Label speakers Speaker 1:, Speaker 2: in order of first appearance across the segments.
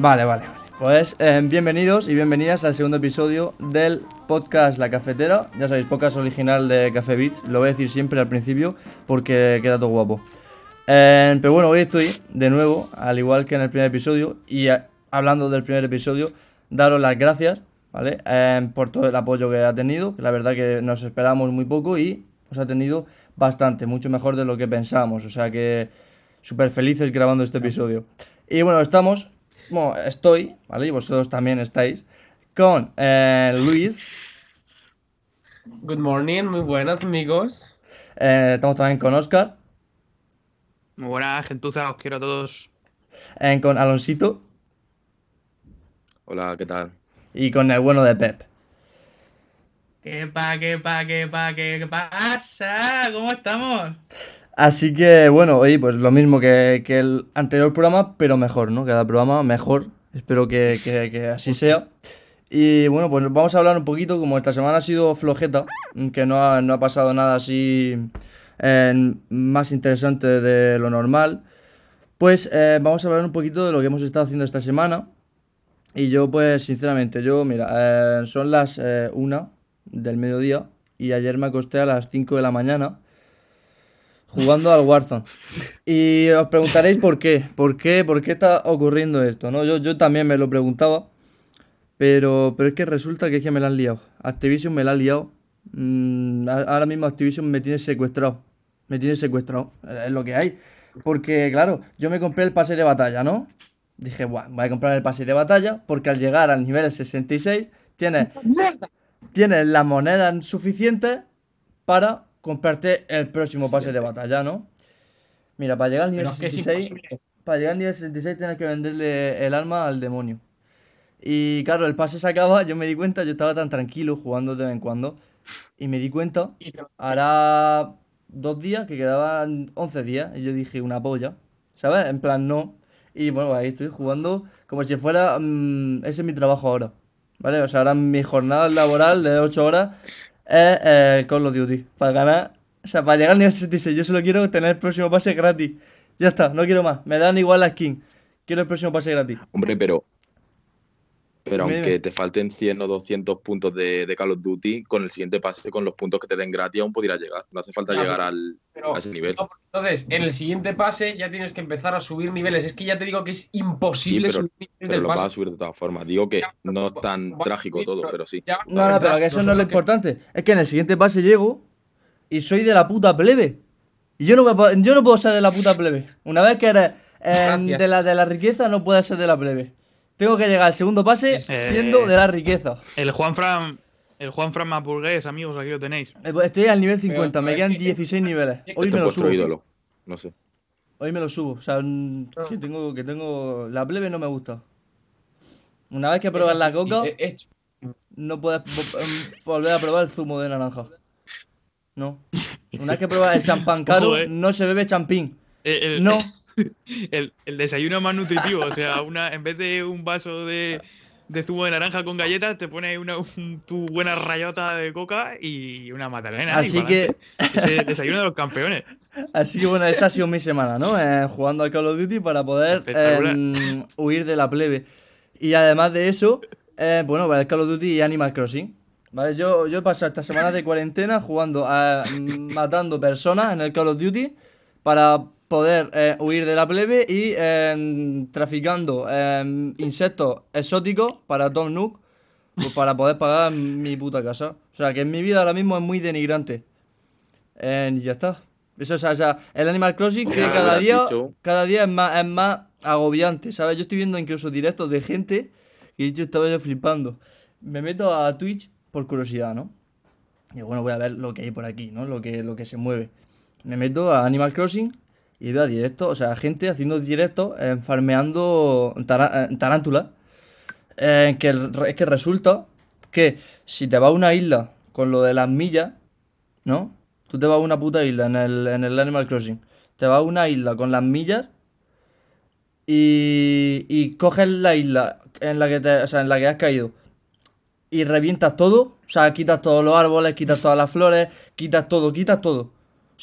Speaker 1: Vale, vale, vale. Pues eh, bienvenidos y bienvenidas al segundo episodio del podcast La Cafetera. Ya sabéis, podcast original de Café Beats. Lo voy a decir siempre al principio porque queda todo guapo. Eh, pero bueno, hoy estoy de nuevo, al igual que en el primer episodio. Y eh, hablando del primer episodio, daros las gracias, ¿vale? Por todo el apoyo que ha tenido. La verdad que nos esperamos muy poco y os ha tenido bastante, mucho mejor de lo que pensábamos. O sea que súper felices grabando este episodio. Y bueno, estamos, bueno, estoy, ¿vale? Y vosotros también estáis, con eh, Luis.
Speaker 2: Good morning, muy buenas amigos.
Speaker 1: eh, estamos también con Oscar,
Speaker 3: Muy buena gentuza, os quiero a todos.
Speaker 1: eh, con Alonsito
Speaker 4: Hola, ¿qué tal?
Speaker 1: y con el bueno de Pep.
Speaker 5: ¿Qué pa, qué pa, qué pa, qué, qué pasa? ¿Cómo estamos?
Speaker 1: Así que bueno, hoy pues lo mismo que, que el anterior programa, pero mejor, ¿no? Cada programa mejor. Espero que, que- que así sea. Y bueno, pues vamos a hablar un poquito, como esta semana ha sido flojeta, que no ha, no ha pasado nada así eh, más interesante de lo normal, pues eh, vamos a hablar un poquito de lo que hemos estado haciendo esta semana. Y yo pues sinceramente, yo mira, eh, son las eh, 1 del mediodía y ayer me acosté a las 5 de la mañana jugando al Warzone. Y os preguntaréis por qué, por qué, por qué está ocurriendo esto, ¿no? Yo, yo también me lo preguntaba, pero, pero es que resulta que es que me la han liado. Activision me la ha liado. Mm, ahora mismo Activision me tiene secuestrado. Me tiene secuestrado. eh, Es lo que hay. Porque, claro, yo me compré el pase de batalla, ¿no? Dije, bueno, voy a comprar el pase de batalla porque al llegar al nivel 66 tienes tienes las monedas suficientes para comprarte el próximo pase de batalla, ¿no? Mira, para llegar al nivel
Speaker 2: Pero es que es
Speaker 1: 66,
Speaker 2: imposible.
Speaker 1: para llegar al nivel 66 tienes que venderle el alma al demonio. Y claro, el pase se acaba, yo me di cuenta, yo estaba tan tranquilo jugando de vez en cuando, y me di cuenta, hará dos días, que quedaban 11 días, y yo dije, una polla, ¿sabes? En plan, no. Y bueno, ahí estoy jugando como si fuera, mm, ese es mi trabajo ahora, ¿vale? O sea, ahora mi jornada laboral de 8 horas es eh, Call of Duty, para ganar, o sea, para llegar al nivel 66, yo solo quiero tener el próximo pase gratis. Ya está, no quiero más, me dan igual la skin, quiero el próximo pase gratis.
Speaker 4: Hombre, pero. Pero aunque te falten 100 o 200 puntos de, de Call of Duty, con el siguiente pase, con los puntos que te den gratis, aún podrías llegar. No hace falta
Speaker 2: Ya,
Speaker 4: llegar al,
Speaker 2: pero-
Speaker 4: a ese nivel.
Speaker 2: no, Entonces, en el siguiente pase ya tienes que empezar a subir niveles. Es que ya te digo que es imposible
Speaker 4: Sí, pero-
Speaker 2: subir niveles
Speaker 4: Pero
Speaker 2: del
Speaker 4: lo vas a subir de todas formas. Digo que
Speaker 2: Ya,
Speaker 4: no es tan trágico todo,
Speaker 2: pero-
Speaker 4: pero sí.
Speaker 2: Ya,
Speaker 1: No, no, pero que eso no es lo
Speaker 2: que-
Speaker 1: importante. Es que en el siguiente pase llego y soy de la puta plebe. Y yo no, yo no puedo ser de la puta plebe. Una vez que eres eh, de la, de la riqueza, no puedes ser de la plebe. Tengo que llegar al segundo pase
Speaker 3: Eh,
Speaker 1: siendo de la riqueza.
Speaker 3: El Juan Fran, el Juan Fran Mapurgués, amigos, aquí lo tenéis.
Speaker 1: Eh, pues Estoy al nivel 50,
Speaker 2: Pero
Speaker 1: me quedan
Speaker 2: que-
Speaker 1: 16 niveles. Hoy me lo subo.
Speaker 4: ídolo. No sé.
Speaker 1: Hoy me lo subo. O sea, que tengo, que tengo. La plebe no me gusta. Una vez que pruebas la coca, no puedes em, volver a probar el zumo de naranja. No. Una vez que pruebas el champán caro,
Speaker 3: Ojo, eh.
Speaker 1: no se bebe champín. No.
Speaker 3: el, el desayuno más nutritivo, o sea, una, en vez de un vaso de, de zumo de naranja con galletas, te pones una, un- tu buena rayota de coca y una magdalena.
Speaker 1: Así que,
Speaker 3: Ese desayuno de los campeones.
Speaker 1: así que bueno, esa ha sido mi semana, ¿no? Eh, jugando al Call of Duty para poder em, huir de la plebe. Y además de eso, eh, bueno, el Call of Duty y Animal Crossing. ¿Vale? Yo, yo he pasado esta semana de cuarentena jugando a mm, matando personas en el Call of Duty para poder eh, huir de la plebe y em, traficando em, insectos exóticos para Tom Nook pues, para poder pagar mi puta casa. O sea, que en mi vida ahora mismo es muy denigrante. Eh, y ya está. Eso, o sea, o sea, el Animal Crossing que
Speaker 4: Ya,
Speaker 1: cada día,
Speaker 4: dicho.
Speaker 1: cada día es más, es más agobiante, ¿sabes? Yo estoy viendo incluso directos de gente que yo estaba yo flipando. Me meto a Twitch por curiosidad, ¿no? Y bueno, voy a ver lo que hay por aquí, ¿no? Lo que, lo que se mueve. Me meto a Animal Crossing y veo directos, o sea, gente haciendo directos, eh, farmeando eh, tarántulas. Eh, que es que resulta que si te vas a una isla con lo de las millas, ¿no? Tú te vas a una puta isla en el, en el Animal Crossing. Te vas a una isla con las millas y, y coges la isla en la que te, o sea, en la que has caído y revientas todo. O sea, quitas todos los árboles, quitas todas las flores, quitas todo, quitas todo. O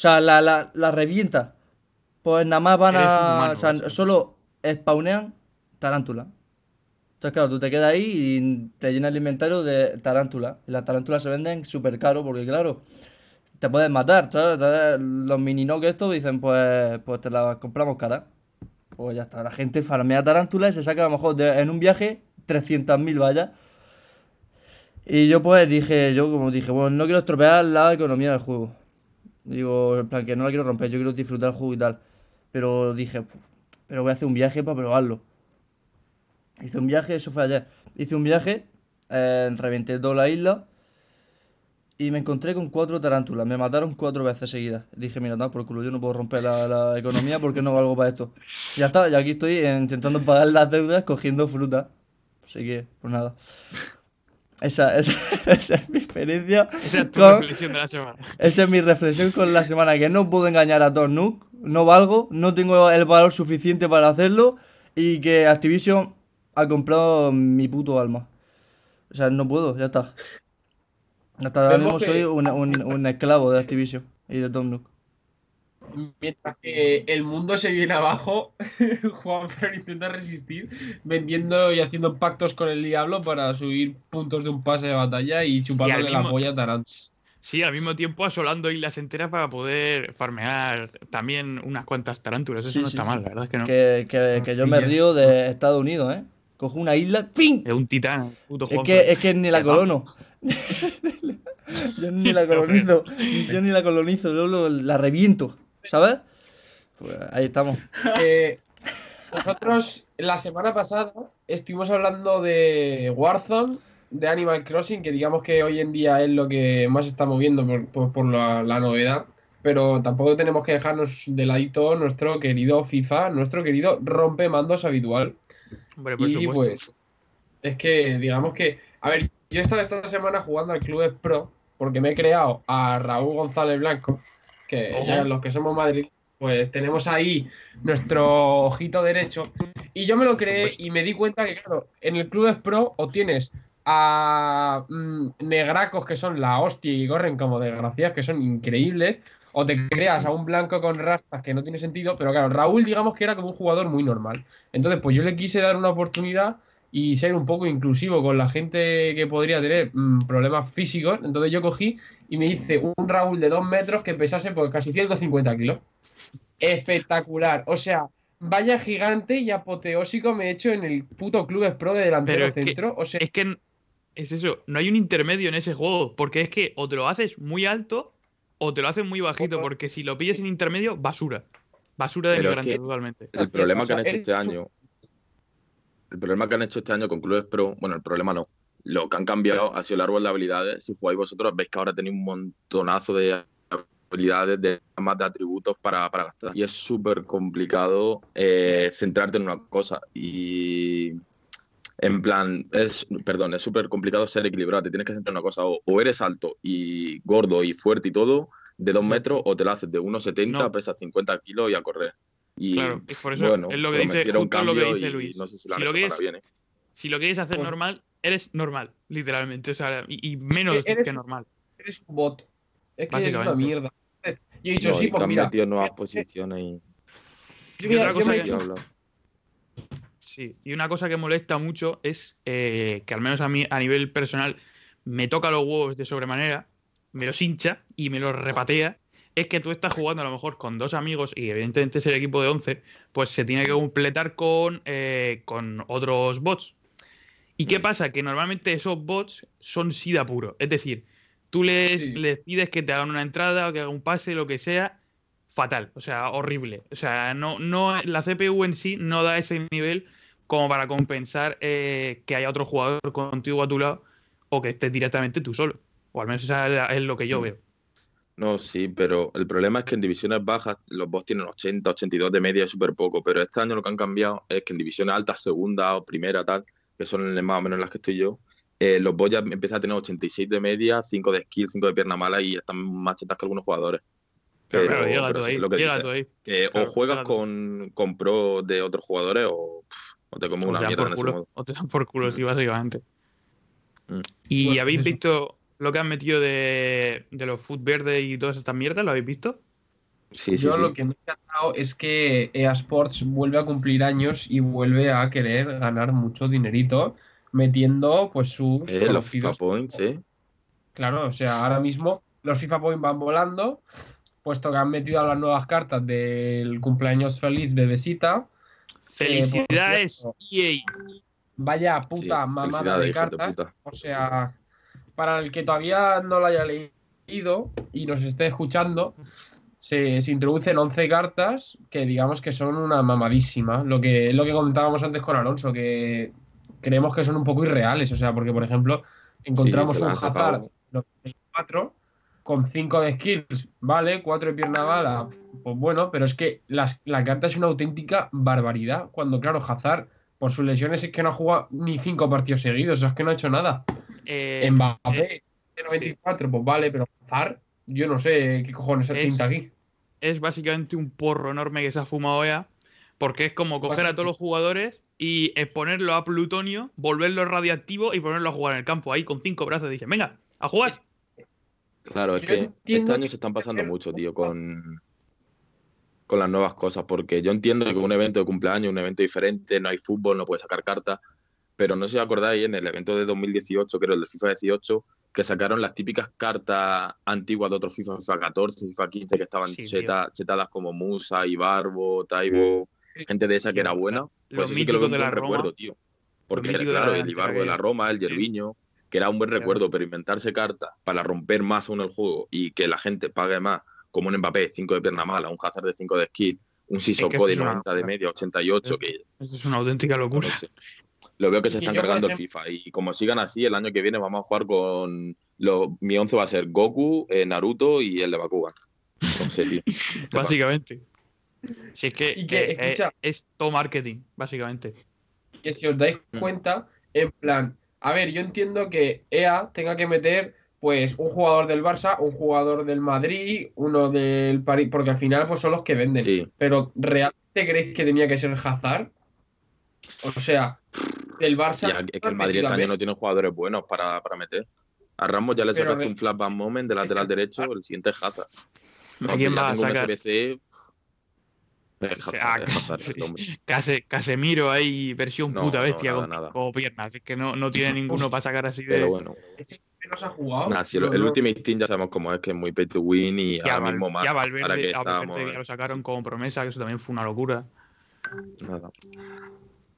Speaker 1: sea, la, la, la revientas. Pues nada más van
Speaker 3: Eres
Speaker 1: a.
Speaker 3: humano,
Speaker 1: o sea, solo spawnean tarántulas. Entonces, claro, tú te quedas ahí y te llenas el inventario de tarántulas. Y las tarántulas se venden súper caro porque, claro, te pueden matar, ¿sabes? Entonces, los mini que estos dicen, pues, pues te las compramos cara. Pues ya está, la gente farmea tarántulas y se saca a lo mejor de- en un viaje 300.000 vallas. Y yo pues dije, yo como dije, bueno, no quiero estropear la economía del juego. Digo, en plan, que no la quiero romper, yo quiero disfrutar el juego y tal. Pero dije, "Puf, pero voy a hacer un viaje para probarlo. Hice un viaje, eso fue ayer. Hice un viaje, eh, reventé toda la isla y me encontré con cuatro tarántulas. Me mataron cuatro veces seguidas. Dije, mira, no, por culo, yo no puedo romper la, la economía porque no valgo para esto. Ya está, y aquí estoy eh, intentando pagar las deudas cogiendo fruta. Así que, pues nada. Esa, esa, esa es mi experiencia.
Speaker 3: Esa es tu
Speaker 1: con-
Speaker 3: reflexión de la semana.
Speaker 1: esa es mi reflexión con la semana, que no puedo engañar a Tom Nook, no valgo, no tengo el valor suficiente para hacerlo y que Activision ha comprado mi puto alma. O sea, no puedo, ya está. Hasta ahora mismo soy un, un- un esclavo de Activision y de Tom Nook.
Speaker 2: Mientras que el mundo se viene abajo, Juan Fer intenta resistir vendiendo y haciendo pactos con el diablo para subir puntos de un pase de batalla y chupándole la
Speaker 3: mismo-
Speaker 2: polla a Tarant.
Speaker 3: Sí, al mismo tiempo asolando islas enteras para poder farmear también unas cuantas tarántulas. Eso
Speaker 1: Sí,
Speaker 3: no
Speaker 1: sí,
Speaker 3: está
Speaker 1: sí.
Speaker 3: mal, la verdad es que no.
Speaker 1: Que, que- que yo me
Speaker 2: Hostia.
Speaker 1: río de Estados Unidos, ¿eh? Cojo una isla, ¡ping!
Speaker 3: Es un titán, puto
Speaker 1: Es que, es que ni la colono. Yo ni la colonizo. Yo ni la colonizo, yo lo- la reviento. ¿Sabes? Pues ahí estamos.
Speaker 2: Eh, nosotros la semana pasada estuvimos hablando de Warzone, de Animal Crossing, que digamos que hoy en día es lo que más está moviendo por, por- por la, la novedad. Pero tampoco tenemos que dejarnos de ladito nuestro querido FIFA, nuestro querido rompemandos habitual.
Speaker 3: Hombre, por
Speaker 2: y
Speaker 3: supuesto.
Speaker 2: pues, es que digamos que, a ver, yo he estado esta semana jugando al Clubes Pro porque me he creado a Raúl González Blanco, que ya los que somos Madrid, pues tenemos ahí nuestro ojito derecho. Y yo me lo creé y me di cuenta que, claro, en el Clubes Pro o tienes a mm, negracos que son la hostia y corren como desgraciadas, que son increíbles, o te creas a un blanco con rastas que no tiene sentido, pero claro, Raúl digamos que era como un jugador muy normal. Entonces, pues yo le quise dar una oportunidad y ser un poco inclusivo con la gente que podría tener mm, problemas físicos. Entonces yo cogí y me hice un Raúl de dos metros que pesase por casi 150 kilos. Espectacular. O sea, vaya gigante y apoteósico me he hecho en el puto Clubes Pro de delantero
Speaker 3: Pero es que-
Speaker 2: centro. O sea,
Speaker 3: Es que es eso, no hay un intermedio en ese juego, porque es que o te lo haces muy alto o te lo haces muy bajito, porque si lo pillas en intermedio, basura. Basura de
Speaker 4: que-
Speaker 3: totalmente.
Speaker 4: El problema que han hecho este año. El problema que han hecho este año con Clubes Pro, bueno, el problema no. Lo que han cambiado ha sido el árbol de habilidades. Si jugáis vosotros, veis que ahora tenéis un montonazo de habilidades, de más de atributos para, para gastar. Y es súper complicado eh, centrarte en una cosa. Y en plan, es, perdón, es súper complicado ser equilibrado. Te tienes que centrar en una cosa. O, o eres alto y gordo y fuerte y todo, de dos metros, o te lo haces de 1,70,
Speaker 3: No.
Speaker 4: pesas 50 kilos y a correr. Y
Speaker 3: Claro, y por eso
Speaker 4: bueno,
Speaker 3: es lo que dice, justo lo que
Speaker 4: cambio
Speaker 3: dice
Speaker 4: y
Speaker 3: Luis.
Speaker 4: No sé si lo
Speaker 3: Si lo que es-
Speaker 4: bien. ¿eh?
Speaker 3: Si lo quieres hacer normal, eres normal, literalmente. O sea, y, y menos
Speaker 2: Eres-
Speaker 3: que normal.
Speaker 2: eres un bot. Es que es una mierda. Yo he dicho,
Speaker 4: No,
Speaker 2: sí, pues mira.
Speaker 4: metido nuevas
Speaker 2: eh,
Speaker 4: posiciones y,
Speaker 2: yo mira,
Speaker 3: otra
Speaker 2: yo
Speaker 3: cosa
Speaker 2: me he
Speaker 3: que-
Speaker 4: y
Speaker 2: hecho-
Speaker 4: habla.
Speaker 3: Sí, y una cosa que molesta mucho es eh, que al menos a mí a nivel personal me toca los huevos de sobremanera, me los hincha y me los repatea. Es que tú estás jugando a lo mejor con dos amigos y evidentemente es el equipo de 11, pues se tiene que completar con, eh, con otros bots. ¿Y qué
Speaker 4: Mm.
Speaker 3: pasa? Que normalmente esos bots son SIDA puro. Es decir, tú les,
Speaker 2: Sí.
Speaker 3: les pides que te hagan una entrada o que hagan un pase, lo que sea, fatal, o sea, horrible. O sea, no, no, la CPU en sí no da ese nivel como para compensar eh, que haya otro jugador contigo a tu lado o que estés directamente tú solo. O al menos eso es lo que yo
Speaker 4: Mm.
Speaker 3: veo.
Speaker 4: No, sí, pero el problema es que en divisiones bajas los bots tienen 80, 82 de media, es súper poco. Pero este año lo que han cambiado es que en divisiones altas, segunda o primera, tal, que son más o menos en las que estoy yo, eh, los bots ya empiezan a tener 86 de media, 5 de skill, 5 de pierna mala y están más chetas que algunos jugadores.
Speaker 3: Pero,
Speaker 4: Pero-
Speaker 3: llega
Speaker 4: pero
Speaker 3: tú ahí,
Speaker 4: lo que
Speaker 3: llega
Speaker 4: dices.
Speaker 3: tú ahí.
Speaker 4: Que
Speaker 3: Claro,
Speaker 4: o juegas con, con pro de otros jugadores o, pff, o te comes
Speaker 3: O
Speaker 4: una mierda en
Speaker 3: por
Speaker 4: ese
Speaker 3: culo,
Speaker 4: modo.
Speaker 3: o te dan por culo,
Speaker 4: Mm.
Speaker 3: sí, básicamente.
Speaker 4: Mm.
Speaker 3: ¿Y
Speaker 2: Bueno,
Speaker 3: habéis
Speaker 2: eso.
Speaker 3: visto lo que han metido de, de los food verdes y todas estas mierdas? ¿Lo habéis visto?
Speaker 4: Sí, sí,
Speaker 2: Yo
Speaker 4: sí.
Speaker 2: lo que me he encantado es que EA Sports vuelve a cumplir años y vuelve a querer ganar mucho dinerito metiendo pues sus
Speaker 4: Eh, los FIFA Points, ¿eh?
Speaker 2: Claro, o sea, ahora mismo los FIFA Points van volando, puesto que han metido las nuevas cartas del cumpleaños feliz de Besita.
Speaker 3: Felicidades,
Speaker 2: por
Speaker 3: EA.
Speaker 2: Vaya
Speaker 4: Sí,
Speaker 2: puta mamada
Speaker 4: felicidades,
Speaker 2: de cartas.
Speaker 4: puta.
Speaker 2: O sea, para el que todavía no lo haya leído y nos esté escuchando, se, se introducen 11 cartas que digamos que son una mamadísima. Lo que, lo que comentábamos antes con Alonso, que creemos que son un poco irreales. O sea, porque por ejemplo, encontramos
Speaker 4: la
Speaker 2: un. Hazard 94 con 5 de skills, ¿vale? 4 de pierna bala, pues bueno, pero es que las- la carta es una auténtica barbaridad. Cuando, claro, Hazard, por sus lesiones, es que no ha jugado ni 5 partidos seguidos, es que no ha hecho nada.
Speaker 3: Eh,
Speaker 2: Mbappé, de 94, pues vale, pero Hazard, yo no sé qué cojones
Speaker 3: Es-
Speaker 2: pinta aquí.
Speaker 3: es básicamente un porro enorme que se ha fumado EA, porque es como coger a todos los jugadores y exponerlo a plutonio, volverlo radiactivo y ponerlo a jugar en el campo ahí con cinco brazos. Dicen, venga, a jugar.
Speaker 4: Claro, es
Speaker 2: Yo
Speaker 4: que este año
Speaker 2: que
Speaker 4: se están
Speaker 2: que
Speaker 4: pasando mucho, tío, con, con las nuevas cosas, porque yo entiendo que un evento de cumpleaños, un evento diferente, no hay fútbol, no puedes sacar cartas, pero no sé si acordáis en el evento de 2018, creo, el de FIFA 18, que sacaron las típicas cartas antiguas de otros FIFA, FIFA 14, FIFA 15, que estaban
Speaker 3: Sí,
Speaker 4: cheta- chetadas como Musa, Ibarbo, Taibo, gente de esa
Speaker 3: Sí,
Speaker 4: que era buena, pues eso sí que lo un
Speaker 3: de la
Speaker 4: recuerdo, tío. Porque, claro, el Ibarbo de la
Speaker 3: que-
Speaker 4: Roma, el. Yerviño, que era un buen
Speaker 3: Claro.
Speaker 4: recuerdo, pero inventarse cartas para romper más aún el juego y que la gente pague más, como un Mbappé, 5 de pierna mala, un Hazard de 5 de skill, un Sissoko de
Speaker 3: es una
Speaker 4: 90 de media, 88,
Speaker 3: Es-
Speaker 4: que
Speaker 3: Esto es una auténtica
Speaker 4: no
Speaker 3: locura.
Speaker 4: sé. Lo veo que se están cargando el FIFA. Y como sigan así, el año que viene vamos a jugar con. Lo, mi 11 va a ser Goku, eh, Naruto y el de Bakugan. Sé, tío.
Speaker 3: Básicamente. Si es que,
Speaker 2: Y que,
Speaker 3: eh, eh,
Speaker 2: escucha.
Speaker 3: es todo marketing, básicamente.
Speaker 2: que si os dais
Speaker 4: Mm.
Speaker 2: cuenta, en plan, a ver, yo entiendo que EA tenga que meter pues un jugador del Barça, un jugador del Madrid, uno del París, porque al final pues son los que venden.
Speaker 4: Sí.
Speaker 2: Pero ¿realmente creéis que tenía que ser Hazard? O sea, del Barça.
Speaker 4: Ya, es que el Madrid
Speaker 2: a
Speaker 4: este no tiene jugadores buenos para, para meter. A Ramos ya le
Speaker 2: Pero
Speaker 4: sacaste un flashback moment de lateral derecho, el siguiente es Hazard.
Speaker 3: ¿A quién
Speaker 4: ya
Speaker 3: va a
Speaker 4: tengo un
Speaker 3: sacar?
Speaker 4: SBC, Hombre.
Speaker 3: Case- Casemiro ahí, versión
Speaker 4: No,
Speaker 3: puta
Speaker 4: no,
Speaker 3: bestia
Speaker 4: nada,
Speaker 3: con
Speaker 4: nada.
Speaker 3: piernas. Es que no, no tiene ninguno para sacar así de.
Speaker 4: Pero bueno.
Speaker 2: no se ha jugado.
Speaker 4: Si el,
Speaker 2: No,
Speaker 4: el
Speaker 2: no.
Speaker 4: Ultimate Team ya sabemos cómo es, que es muy pay to win y
Speaker 3: Ya,
Speaker 4: ahora
Speaker 3: Val-
Speaker 4: mismo más.
Speaker 3: ya
Speaker 4: ahora
Speaker 3: Valverde,
Speaker 4: que
Speaker 3: Valverde ya lo sacaron como promesa, que eso también fue una locura.
Speaker 4: nada.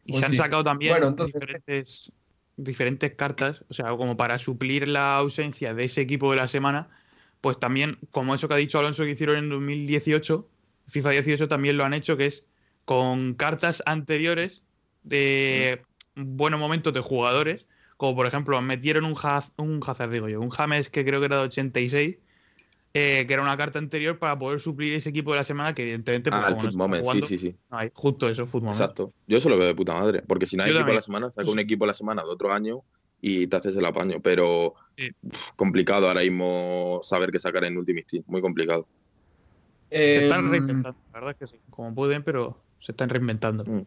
Speaker 3: Y
Speaker 2: Pues
Speaker 3: se han
Speaker 2: sí.
Speaker 3: sacado también
Speaker 2: Bueno, entonces-
Speaker 3: diferentes, diferentes cartas, o sea, como para suplir la ausencia de ese equipo de la semana, pues también, como eso que ha dicho Alonso que hicieron en 2018, FIFA 18 también lo han hecho, que es con cartas anteriores de buenos momentos de jugadores, como por ejemplo metieron un, Haz- un Hazard, digo yo, un James que creo que era de 86, eh, que era una carta anterior para poder suplir ese equipo de la semana que evidentemente pues,
Speaker 4: Ah, el
Speaker 3: no
Speaker 4: Moment, sí,
Speaker 3: jugando,
Speaker 4: sí, sí.
Speaker 3: no hay. justo eso, Foot Moment.
Speaker 4: Exacto. Yo eso lo veo de puta madre. Porque si no hay
Speaker 3: Yo
Speaker 4: equipo a
Speaker 3: también.
Speaker 4: la semana, saca un equipo a la semana de otro año y te haces el apaño. Pero
Speaker 3: Sí.
Speaker 4: complicado ahora mismo saber qué sacar en Ultimate Team. Muy complicado.
Speaker 3: Se están
Speaker 2: Em,
Speaker 3: reinventando, la verdad es que sí. Como pueden, pero se están reinventando.
Speaker 4: Mm.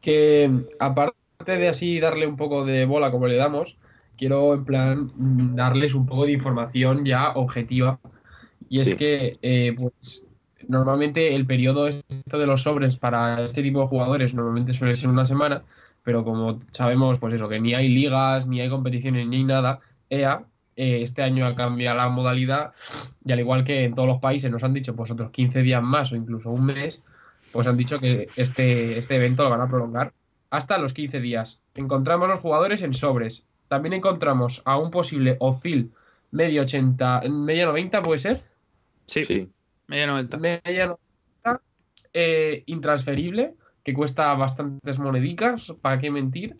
Speaker 2: que aparte de así darle un poco de bola como le damos, quiero en plan darles un poco de información ya objetiva. Y es
Speaker 4: Sí.
Speaker 2: que eh, pues normalmente el periodo esto de los sobres para este tipo de jugadores normalmente suele ser una semana, pero como sabemos, pues eso, que ni hay ligas, ni hay competiciones, ni hay nada, EA eh, este año ha cambiado la modalidad y al igual que en todos los países nos han dicho pues otros 15 días más o incluso un mes, pues han dicho que este, este evento lo van a prolongar hasta los 15 días. Encontramos los jugadores en sobres. También encontramos a un posible Ozil medio 80, media 90 puede ser,
Speaker 3: Sí,
Speaker 4: Sí.
Speaker 3: media 90.
Speaker 2: media 90 eh, intransferible, que cuesta bastantes monedicas, para qué mentir.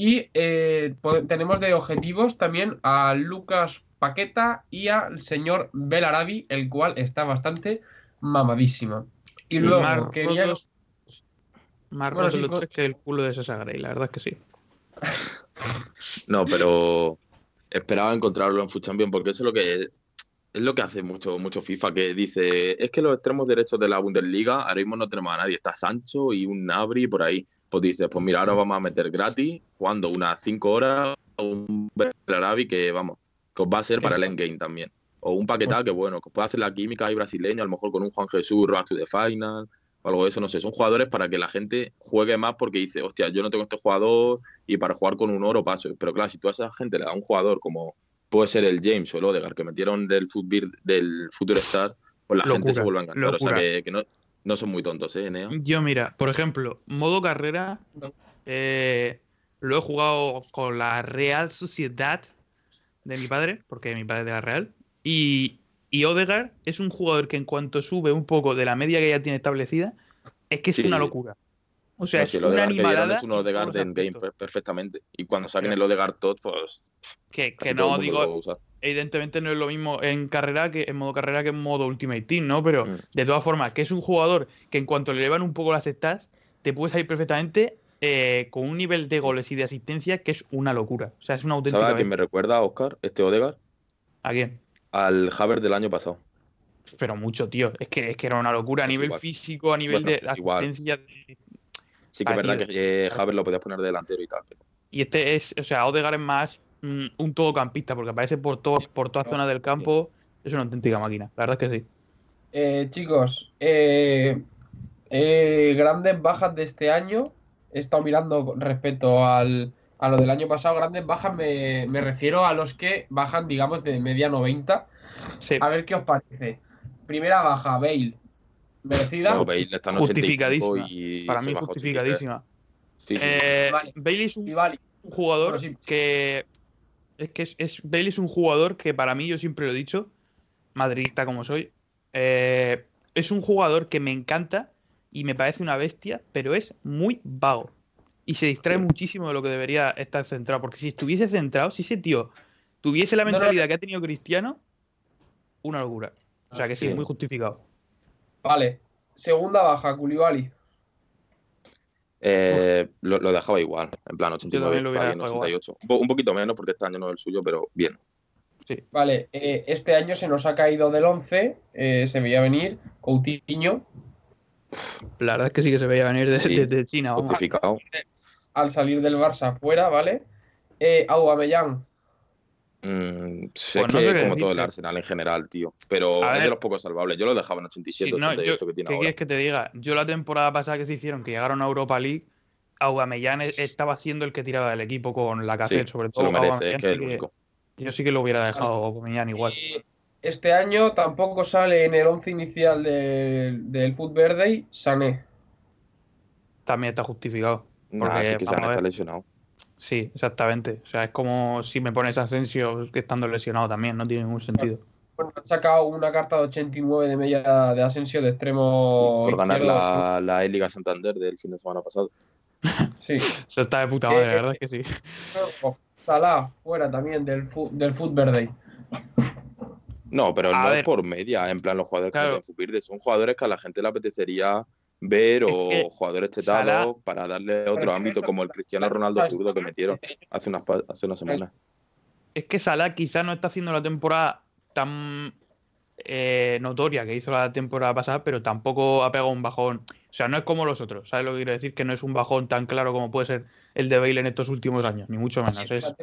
Speaker 2: Y eh, tenemos de objetivos también a Lucas Paqueta y al señor Belarabi, el cual está bastante mamadísima. Y luego
Speaker 3: más
Speaker 2: Bueno, sí,
Speaker 3: los
Speaker 2: co-
Speaker 3: tres que el culo de Sasa Grey, la verdad es que sí.
Speaker 4: No, pero esperaba encontrarlo en Food Champion porque eso es lo que es lo que hace mucho, mucho FIFA, que dice, es que los extremos derechos de la Bundesliga, ahora mismo no tenemos a nadie, está Sancho y un Nabri por ahí. Pues dices, pues mira, ahora vamos a meter gratis, jugando unas 5 horas, un Belarabi que vamos, que os va a ser para el endgame también. O un paquetá que, bueno, que puede hacer la química ahí brasileño, a lo mejor con un Juan Jesús, Road to the Final, o algo de eso, no sé. Son jugadores para que la gente juegue más porque dice, hostia, yo no tengo este jugador y para jugar con un oro paso. Pero claro, si tú a esa gente le das un jugador como puede ser el James o el Odegaard que metieron del Futbir, del Future Star, pues la gente se vuelve a encantar. O sea que no, no son muy tontos, ¿eh, Nea?
Speaker 3: Yo, mira, por ejemplo, modo carrera,
Speaker 2: No.
Speaker 3: eh, lo he jugado con la Real Sociedad de mi padre, porque mi padre es de la Real. Y, y Odegaard es un jugador que en cuanto sube un poco de la media que ya tiene establecida, es que es
Speaker 4: Sí.
Speaker 3: una locura. O sea,
Speaker 4: No,
Speaker 3: es
Speaker 4: si el
Speaker 3: una animalada.
Speaker 4: es un
Speaker 3: en
Speaker 4: Odegaard
Speaker 3: aspectos.
Speaker 4: per- perfectamente. Y cuando saquen
Speaker 3: Pero-
Speaker 4: el Odegaard Todd, pues
Speaker 3: Que, que
Speaker 4: todo
Speaker 3: no digo,
Speaker 4: usar.
Speaker 3: Evidentemente no es lo mismo en carrera que en modo carrera que en modo Ultimate Team, ¿no? Pero
Speaker 4: Mm.
Speaker 3: de todas formas, que es un jugador que en cuanto le elevan un poco las stats, te puede salir perfectamente eh, con un nivel de goles y de asistencia que es una locura. O sea, es una
Speaker 4: ¿Sabes
Speaker 3: auténtica.
Speaker 4: a quién me recuerda, Oscar? Este Odegaard.
Speaker 3: ¿A quién?
Speaker 4: Al Haver del año pasado.
Speaker 3: Pero mucho, tío. Es que, es que era una locura a
Speaker 4: Es
Speaker 3: nivel
Speaker 4: igual.
Speaker 3: físico, a nivel
Speaker 4: Bueno,
Speaker 3: de asistencia. de-
Speaker 4: Sí que es verdad que eh, Haver lo podías poner de delantero y tal. pero-
Speaker 3: Y este es, o sea, Odegaard es más mm, un todocampista, porque aparece por, todo, por toda zona del campo. Es una auténtica máquina. La verdad es que sí.
Speaker 2: Eh, chicos, eh, eh, grandes bajas de este año. He estado mirando con respecto al, a lo del año pasado. Grandes bajas me, me refiero a los que bajan, digamos, de media 90.
Speaker 3: Sí.
Speaker 2: A ver qué os parece. Primera baja, Bale. ¿Merecida?
Speaker 4: No, Bale está en 85
Speaker 3: Justificadísima.
Speaker 4: y
Speaker 3: Para mí,
Speaker 4: baja a 83.
Speaker 3: justificadísima.
Speaker 4: Sí, sí.
Speaker 3: Eh,
Speaker 2: Vale.
Speaker 3: Bailey es un jugador
Speaker 2: sí.
Speaker 3: que es que es, es- Bale es un jugador que para mí, yo siempre lo he dicho, madridista como soy, eh, es un jugador que me encanta y me parece una bestia, pero es muy vago. Y se distrae muchísimo de lo que debería estar centrado. Porque si estuviese centrado, si ese tío tuviese la
Speaker 2: No, no,
Speaker 3: mentalidad que ha tenido Cristiano, una locura. O sea que sí,
Speaker 4: Sí.
Speaker 3: muy justificado.
Speaker 2: Vale. Segunda baja, Koulibaly.
Speaker 4: Eh, lo, lo dejaba igual, en plan 89,
Speaker 3: también lo hubiera
Speaker 4: para bien,
Speaker 3: dejado igual.
Speaker 4: 88. Un, po- un poquito menos porque este año no es el suyo, pero bien.
Speaker 2: Vale, eh, este año se nos ha caído del 11. eh, se veía venir Coutinho.
Speaker 3: La verdad es que sí que se veía venir de-
Speaker 4: Sí.
Speaker 3: desde China. vamos.
Speaker 4: Justificado.
Speaker 2: al salir del Barça fuera, ¿vale? Eh, Aubameyang.
Speaker 4: Mm, es
Speaker 3: Pues no
Speaker 4: que
Speaker 3: sé
Speaker 4: como todo el. Arsenal en general, tío. Pero
Speaker 3: A
Speaker 4: es de los pocos salvables. Yo lo dejaba en 87,
Speaker 3: Sí, no,
Speaker 4: 88
Speaker 3: yo-
Speaker 4: que tiene
Speaker 3: ¿Qué
Speaker 4: ahora.
Speaker 3: quieres que te diga? Yo la temporada pasada que se hicieron, que llegaron a Europa League, Aubameyang e- estaba siendo el que tiraba del equipo con la
Speaker 4: Sí,
Speaker 3: cassette, sobre
Speaker 4: se
Speaker 3: todo.
Speaker 4: lo merece,
Speaker 3: Aubameyang
Speaker 4: es que es
Speaker 3: sí
Speaker 4: el único.
Speaker 3: yo sí que lo hubiera dejado a Aubameyang igual.
Speaker 2: Y este año tampoco sale en el 11 inicial del, del Foot Verde Sané.
Speaker 3: También está justificado.
Speaker 4: Nah,
Speaker 3: porque,
Speaker 4: sí que
Speaker 3: a
Speaker 4: está lesionado.
Speaker 3: Sí, exactamente. O sea, es como si me pones Asensio que estando lesionado también, no tiene ningún sentido.
Speaker 2: Bueno, han sacado una carta de 89 de media de Asensio de extremo.
Speaker 4: Por ganar la, la E-Liga Santander del fin de semana pasado.
Speaker 2: Sí.
Speaker 3: Eso está de puta madre, la verdad es que sí.
Speaker 2: Salah, fuera también del, del Foot Verde.
Speaker 4: No, pero
Speaker 3: A
Speaker 4: no
Speaker 3: ver.
Speaker 4: es por media, en plan los jugadores
Speaker 3: Claro.
Speaker 4: que meten Fupirde, son jugadores que a la gente le apetecería ver o
Speaker 3: que
Speaker 4: jugadores chetados
Speaker 3: Salah-
Speaker 4: para darle otro ámbito como el Cristiano Ronaldo zurdo que metieron hace unas, hace unas semanas.
Speaker 3: Es que Salah quizás no está haciendo la temporada tan eh, notoria que hizo la temporada pasada, pero tampoco ha pegado un bajón. O sea, no es como los otros. ¿Sabes lo que quiero decir? Que no es un bajón tan claro como puede ser el de Bale en estos últimos años, ni mucho menos. Es,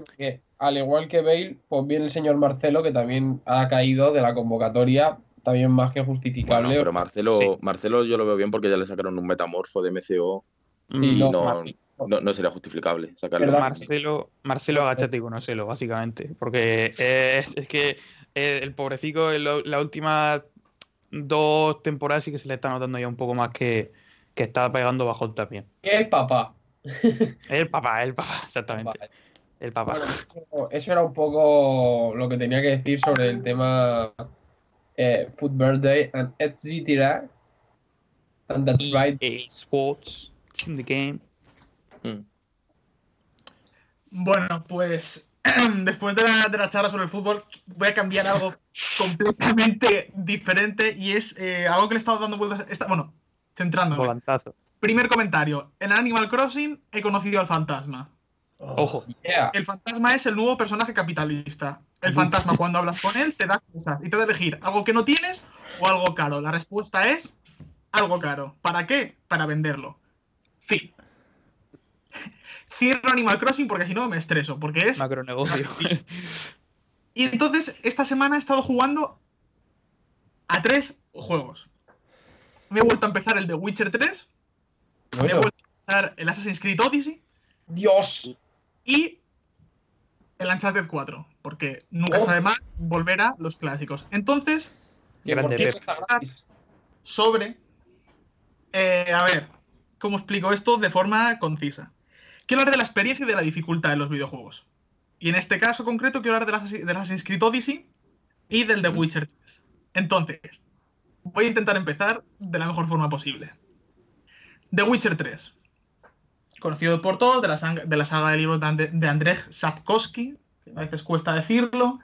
Speaker 2: al igual que Bale, pues viene el señor Marcelo, que también ha caído de la convocatoria, también más que
Speaker 4: Bueno,
Speaker 2: justificable.
Speaker 4: pero Marcelo,
Speaker 3: Sí.
Speaker 4: Marcelo yo lo veo bien porque ya le sacaron un metamorfo de MCO
Speaker 2: Sí,
Speaker 4: y
Speaker 2: no,
Speaker 4: no, no, no sería justificable sacarlo.
Speaker 3: Marcelo, Marcelo agáchate y conócelo, básicamente. Porque es, es que eh, el pobrecito las últimas dos temporadas sí que se le está notando ya un poco más que, que está pegando bajón también.
Speaker 2: El papá.
Speaker 3: El papá, el papá, exactamente.
Speaker 2: Vale.
Speaker 3: El papá.
Speaker 2: Bueno, eso- eso era un poco lo que tenía que decir sobre el tema eh, Food Birthday and etc. And that's right.
Speaker 3: EA Sports, it's in the game.
Speaker 4: Mm.
Speaker 5: Bueno, pues después de la, de la charla sobre el fútbol, voy a cambiar algo completamente diferente y es eh, algo que le he estado dando vueltas. esta- bueno, centrándome.
Speaker 3: Volantazo.
Speaker 5: Primer comentario. En Animal Crossing he conocido al fantasma.
Speaker 3: Ojo.
Speaker 2: Yeah.
Speaker 5: El fantasma es el nuevo personaje capitalista. El fantasma, cuando hablas con él, te da cosas y te da elegir algo que no tienes o algo caro. La respuesta es algo caro. ¿Para qué? Para venderlo. Fin. Cierro Animal Crossing porque si no me estreso. Porque es
Speaker 3: Macronegocio.
Speaker 5: Y entonces, esta semana he estado jugando a tres juegos. Me he vuelto a empezar el de Witcher 3, me he vuelto a empezar el Assassin's Creed Odyssey
Speaker 2: Dios.
Speaker 5: Y el Uncharted 4, porque nunca
Speaker 2: Oh.
Speaker 5: está de más volver a los clásicos. Entonces,
Speaker 2: por gratis.
Speaker 5: sobre. eh, a ver, ¿cómo explico esto de forma concisa? Quiero hablar de la experiencia y de la dificultad en los videojuegos. Y en este caso concreto quiero hablar del del Assassin's Creed Odyssey y del The
Speaker 2: Ujú.
Speaker 5: Witcher 3. Entonces, voy a intentar empezar de la mejor forma posible. The Witcher 3. Conocido por todos, de la, saga de libros de, de Andrzej Sapkowski, que a veces cuesta decirlo.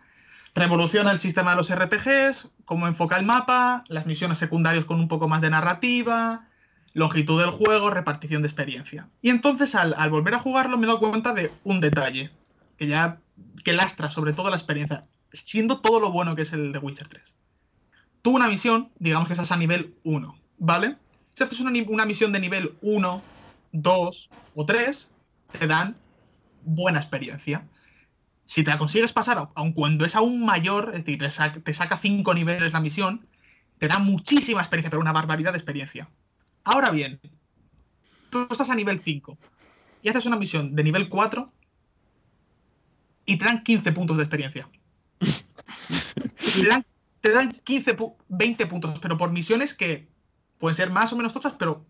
Speaker 5: Revoluciona el sistema de los RPGs, cómo enfoca el mapa, las misiones secundarias con un poco más de narrativa, longitud del juego, repartición de experiencia. Y entonces al, volver a jugarlo me he dado cuenta de un detalle que ya que lastra sobre todo la experiencia, siendo todo lo bueno que es el de Witcher 3. Tú una misión, digamos que estás a nivel 1, ¿vale? Si haces una, una misión de nivel 1, 2 o 3, te dan buena experiencia. Si te la consigues pasar, aun cuando es aún mayor, es decir, te, sa- te saca 5 niveles la misión, te da muchísima experiencia, pero una barbaridad de experiencia. Ahora bien, tú estás a nivel 5 y haces una misión de nivel 4 y te dan 15 puntos de experiencia. te, dan, te dan 15, pu- 20 puntos, pero por misiones que pueden ser más o menos tochas, pero...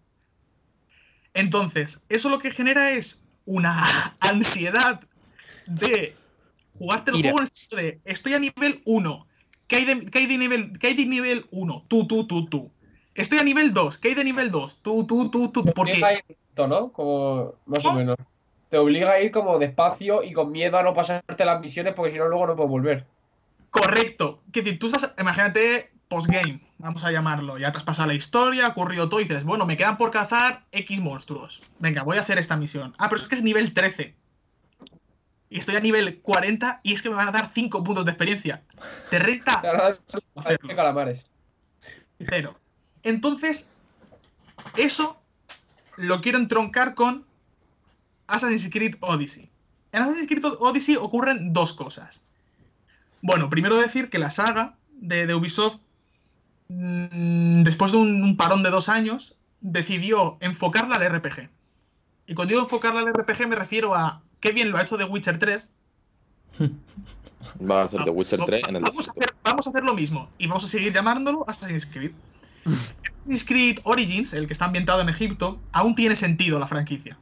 Speaker 5: Entonces, eso lo que genera es una ansiedad de jugarte el
Speaker 3: Ira.
Speaker 5: juego en el sentido de estoy a nivel 1, ¿qué hay de, qué hay de nivel, qué hay de nivel 1? Tú, tú, tú, tú. Estoy a nivel 2, ¿qué hay de nivel 2? Tú, tú, tú, tú.
Speaker 2: Te
Speaker 5: Porque
Speaker 2: obliga a ir lento, ¿no? Como más o menos. Te obliga a ir como despacio y con miedo a no pasarte las misiones porque si no luego no puedes volver.
Speaker 5: Correcto. Que tú estás, imagínate, postgame, vamos a llamarlo. Ya te has pasado la historia, ha ocurrido todo y dices, bueno, me quedan por cazar X monstruos. Venga, voy a hacer esta misión. Ah, pero es que es nivel 13. Y estoy a nivel 40 y es que me van a dar 5 puntos de experiencia. Te renta
Speaker 2: que calamares.
Speaker 5: Cero. Entonces, eso lo quiero entroncar con Assassin's Creed Odyssey. En Assassin's Creed Odyssey ocurren dos cosas. Bueno, primero decir que la saga de, de Ubisoft, después de un, un parón de dos años, decidió enfocarla al RPG. Y cuando digo enfocarla al RPG me refiero a qué bien lo ha hecho The Witcher 3,
Speaker 4: Va a hacer The Witcher
Speaker 5: Vamos-
Speaker 4: 3 en el
Speaker 5: vamos, a
Speaker 4: desierto.
Speaker 5: hacer, vamos a hacer lo mismo y vamos a seguir llamándolo Assassin's Creed. Assassin's Creed Origins, el que está ambientado en Egipto, aún tiene sentido la franquicia.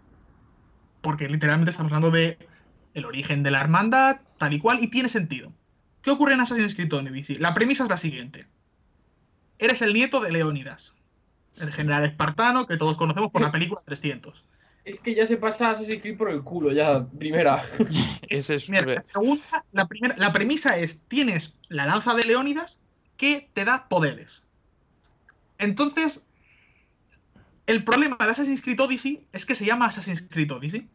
Speaker 5: Porque literalmente estamos hablando de el origen de la hermandad, tal y cual, y tiene sentido. ¿Qué ocurre en Assassin's Creed Odyssey? La premisa es la siguiente. Eres el nieto de Leónidas, el general espartano que todos conocemos por la película 300.
Speaker 2: Es que ya se pasa Assassin's Creed por el culo, ya, primera.
Speaker 3: Ese es.
Speaker 5: Mira, la, segunda, la, primera, la premisa es, tienes la lanza de Leónidas que te da poderes. Entonces, el problema de Assassin's Creed Odyssey es que se llama Assassin's Creed Odyssey.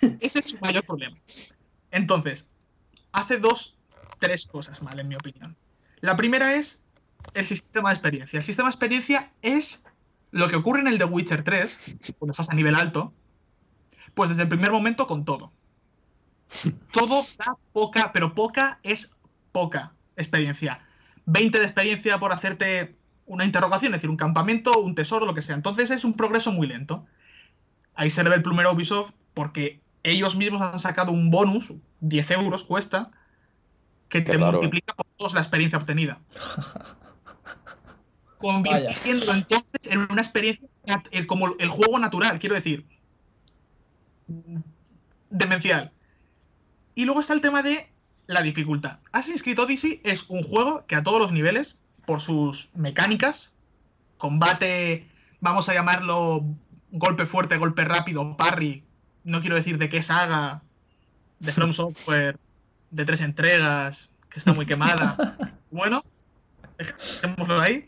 Speaker 5: Ese es su mayor problema. Entonces, hace dos, tres cosas mal, en mi opinión. La primera es el sistema de experiencia. El sistema de experiencia es lo que ocurre en el The Witcher 3, cuando estás a nivel alto, pues desde el primer momento con todo. Todo da poca, pero poca es poca experiencia. 20 de experiencia por hacerte una interrogación, es decir, un campamento, un tesoro, lo que sea. Entonces es un progreso muy lento. Ahí se le ve el plumero a Ubisoft porque ellos mismos han sacado un bonus, 10 euros cuesta, que
Speaker 4: Qué
Speaker 5: te
Speaker 4: raro, ¿eh?
Speaker 5: multiplica por dos la experiencia obtenida. Convirtiendo entonces en una experiencia como el juego natural, quiero decir. Demencial. Y luego está el tema de la dificultad. Assassin's Creed Odyssey es un juego que a todos los niveles, por sus mecánicas, combate, vamos a llamarlo golpe fuerte, golpe rápido, parry, no quiero decir de qué saga, de From Software, de tres entregas, que está muy quemada. Bueno, dejémoslo ahí.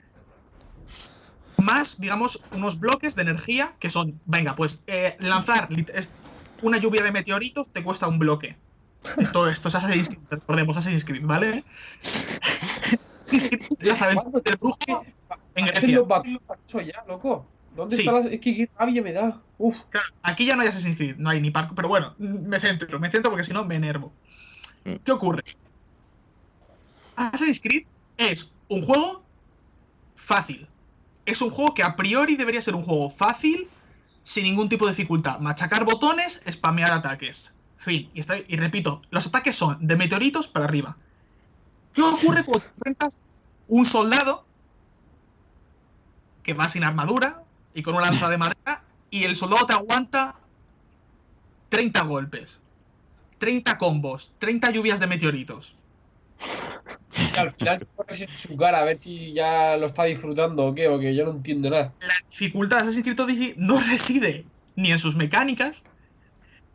Speaker 5: Más, digamos, unos bloques de energía que son, venga, pues eh, lanzar una lluvia de meteoritos te cuesta un bloque. Esto, esto es Assassin's Creed, recordemos Assassin's Creed, ¿vale? Assassin's Creed, ya saben, el brujo en Grecia.
Speaker 2: los ya, loco. ¿Dónde
Speaker 5: Sí.
Speaker 2: está la.? Es que qué rabia me da. Uf.
Speaker 5: Claro, aquí ya no hay Assassin's Creed, no hay ni parkour, pero bueno, me centro, me centro porque si no me enervo.
Speaker 4: Mm.
Speaker 5: ¿Qué ocurre? Assassin's Creed es un juego fácil. Es un juego que a priori debería ser un juego fácil, sin ningún tipo de dificultad. Machacar botones, spamear ataques. Fin. Y, está- y repito, los ataques son de meteoritos para arriba. ¿Qué ocurre cuando te enfrentas un soldado que va sin armadura y con una lanza de madera y el soldado te aguanta 30 golpes, 30 combos, 30 lluvias de meteoritos?
Speaker 2: Y al final en su cara a ver si ya lo está disfrutando o qué, o que yo no entiendo nada.
Speaker 5: La dificultad de Assassin's Creed Odyssey no reside ni en sus mecánicas,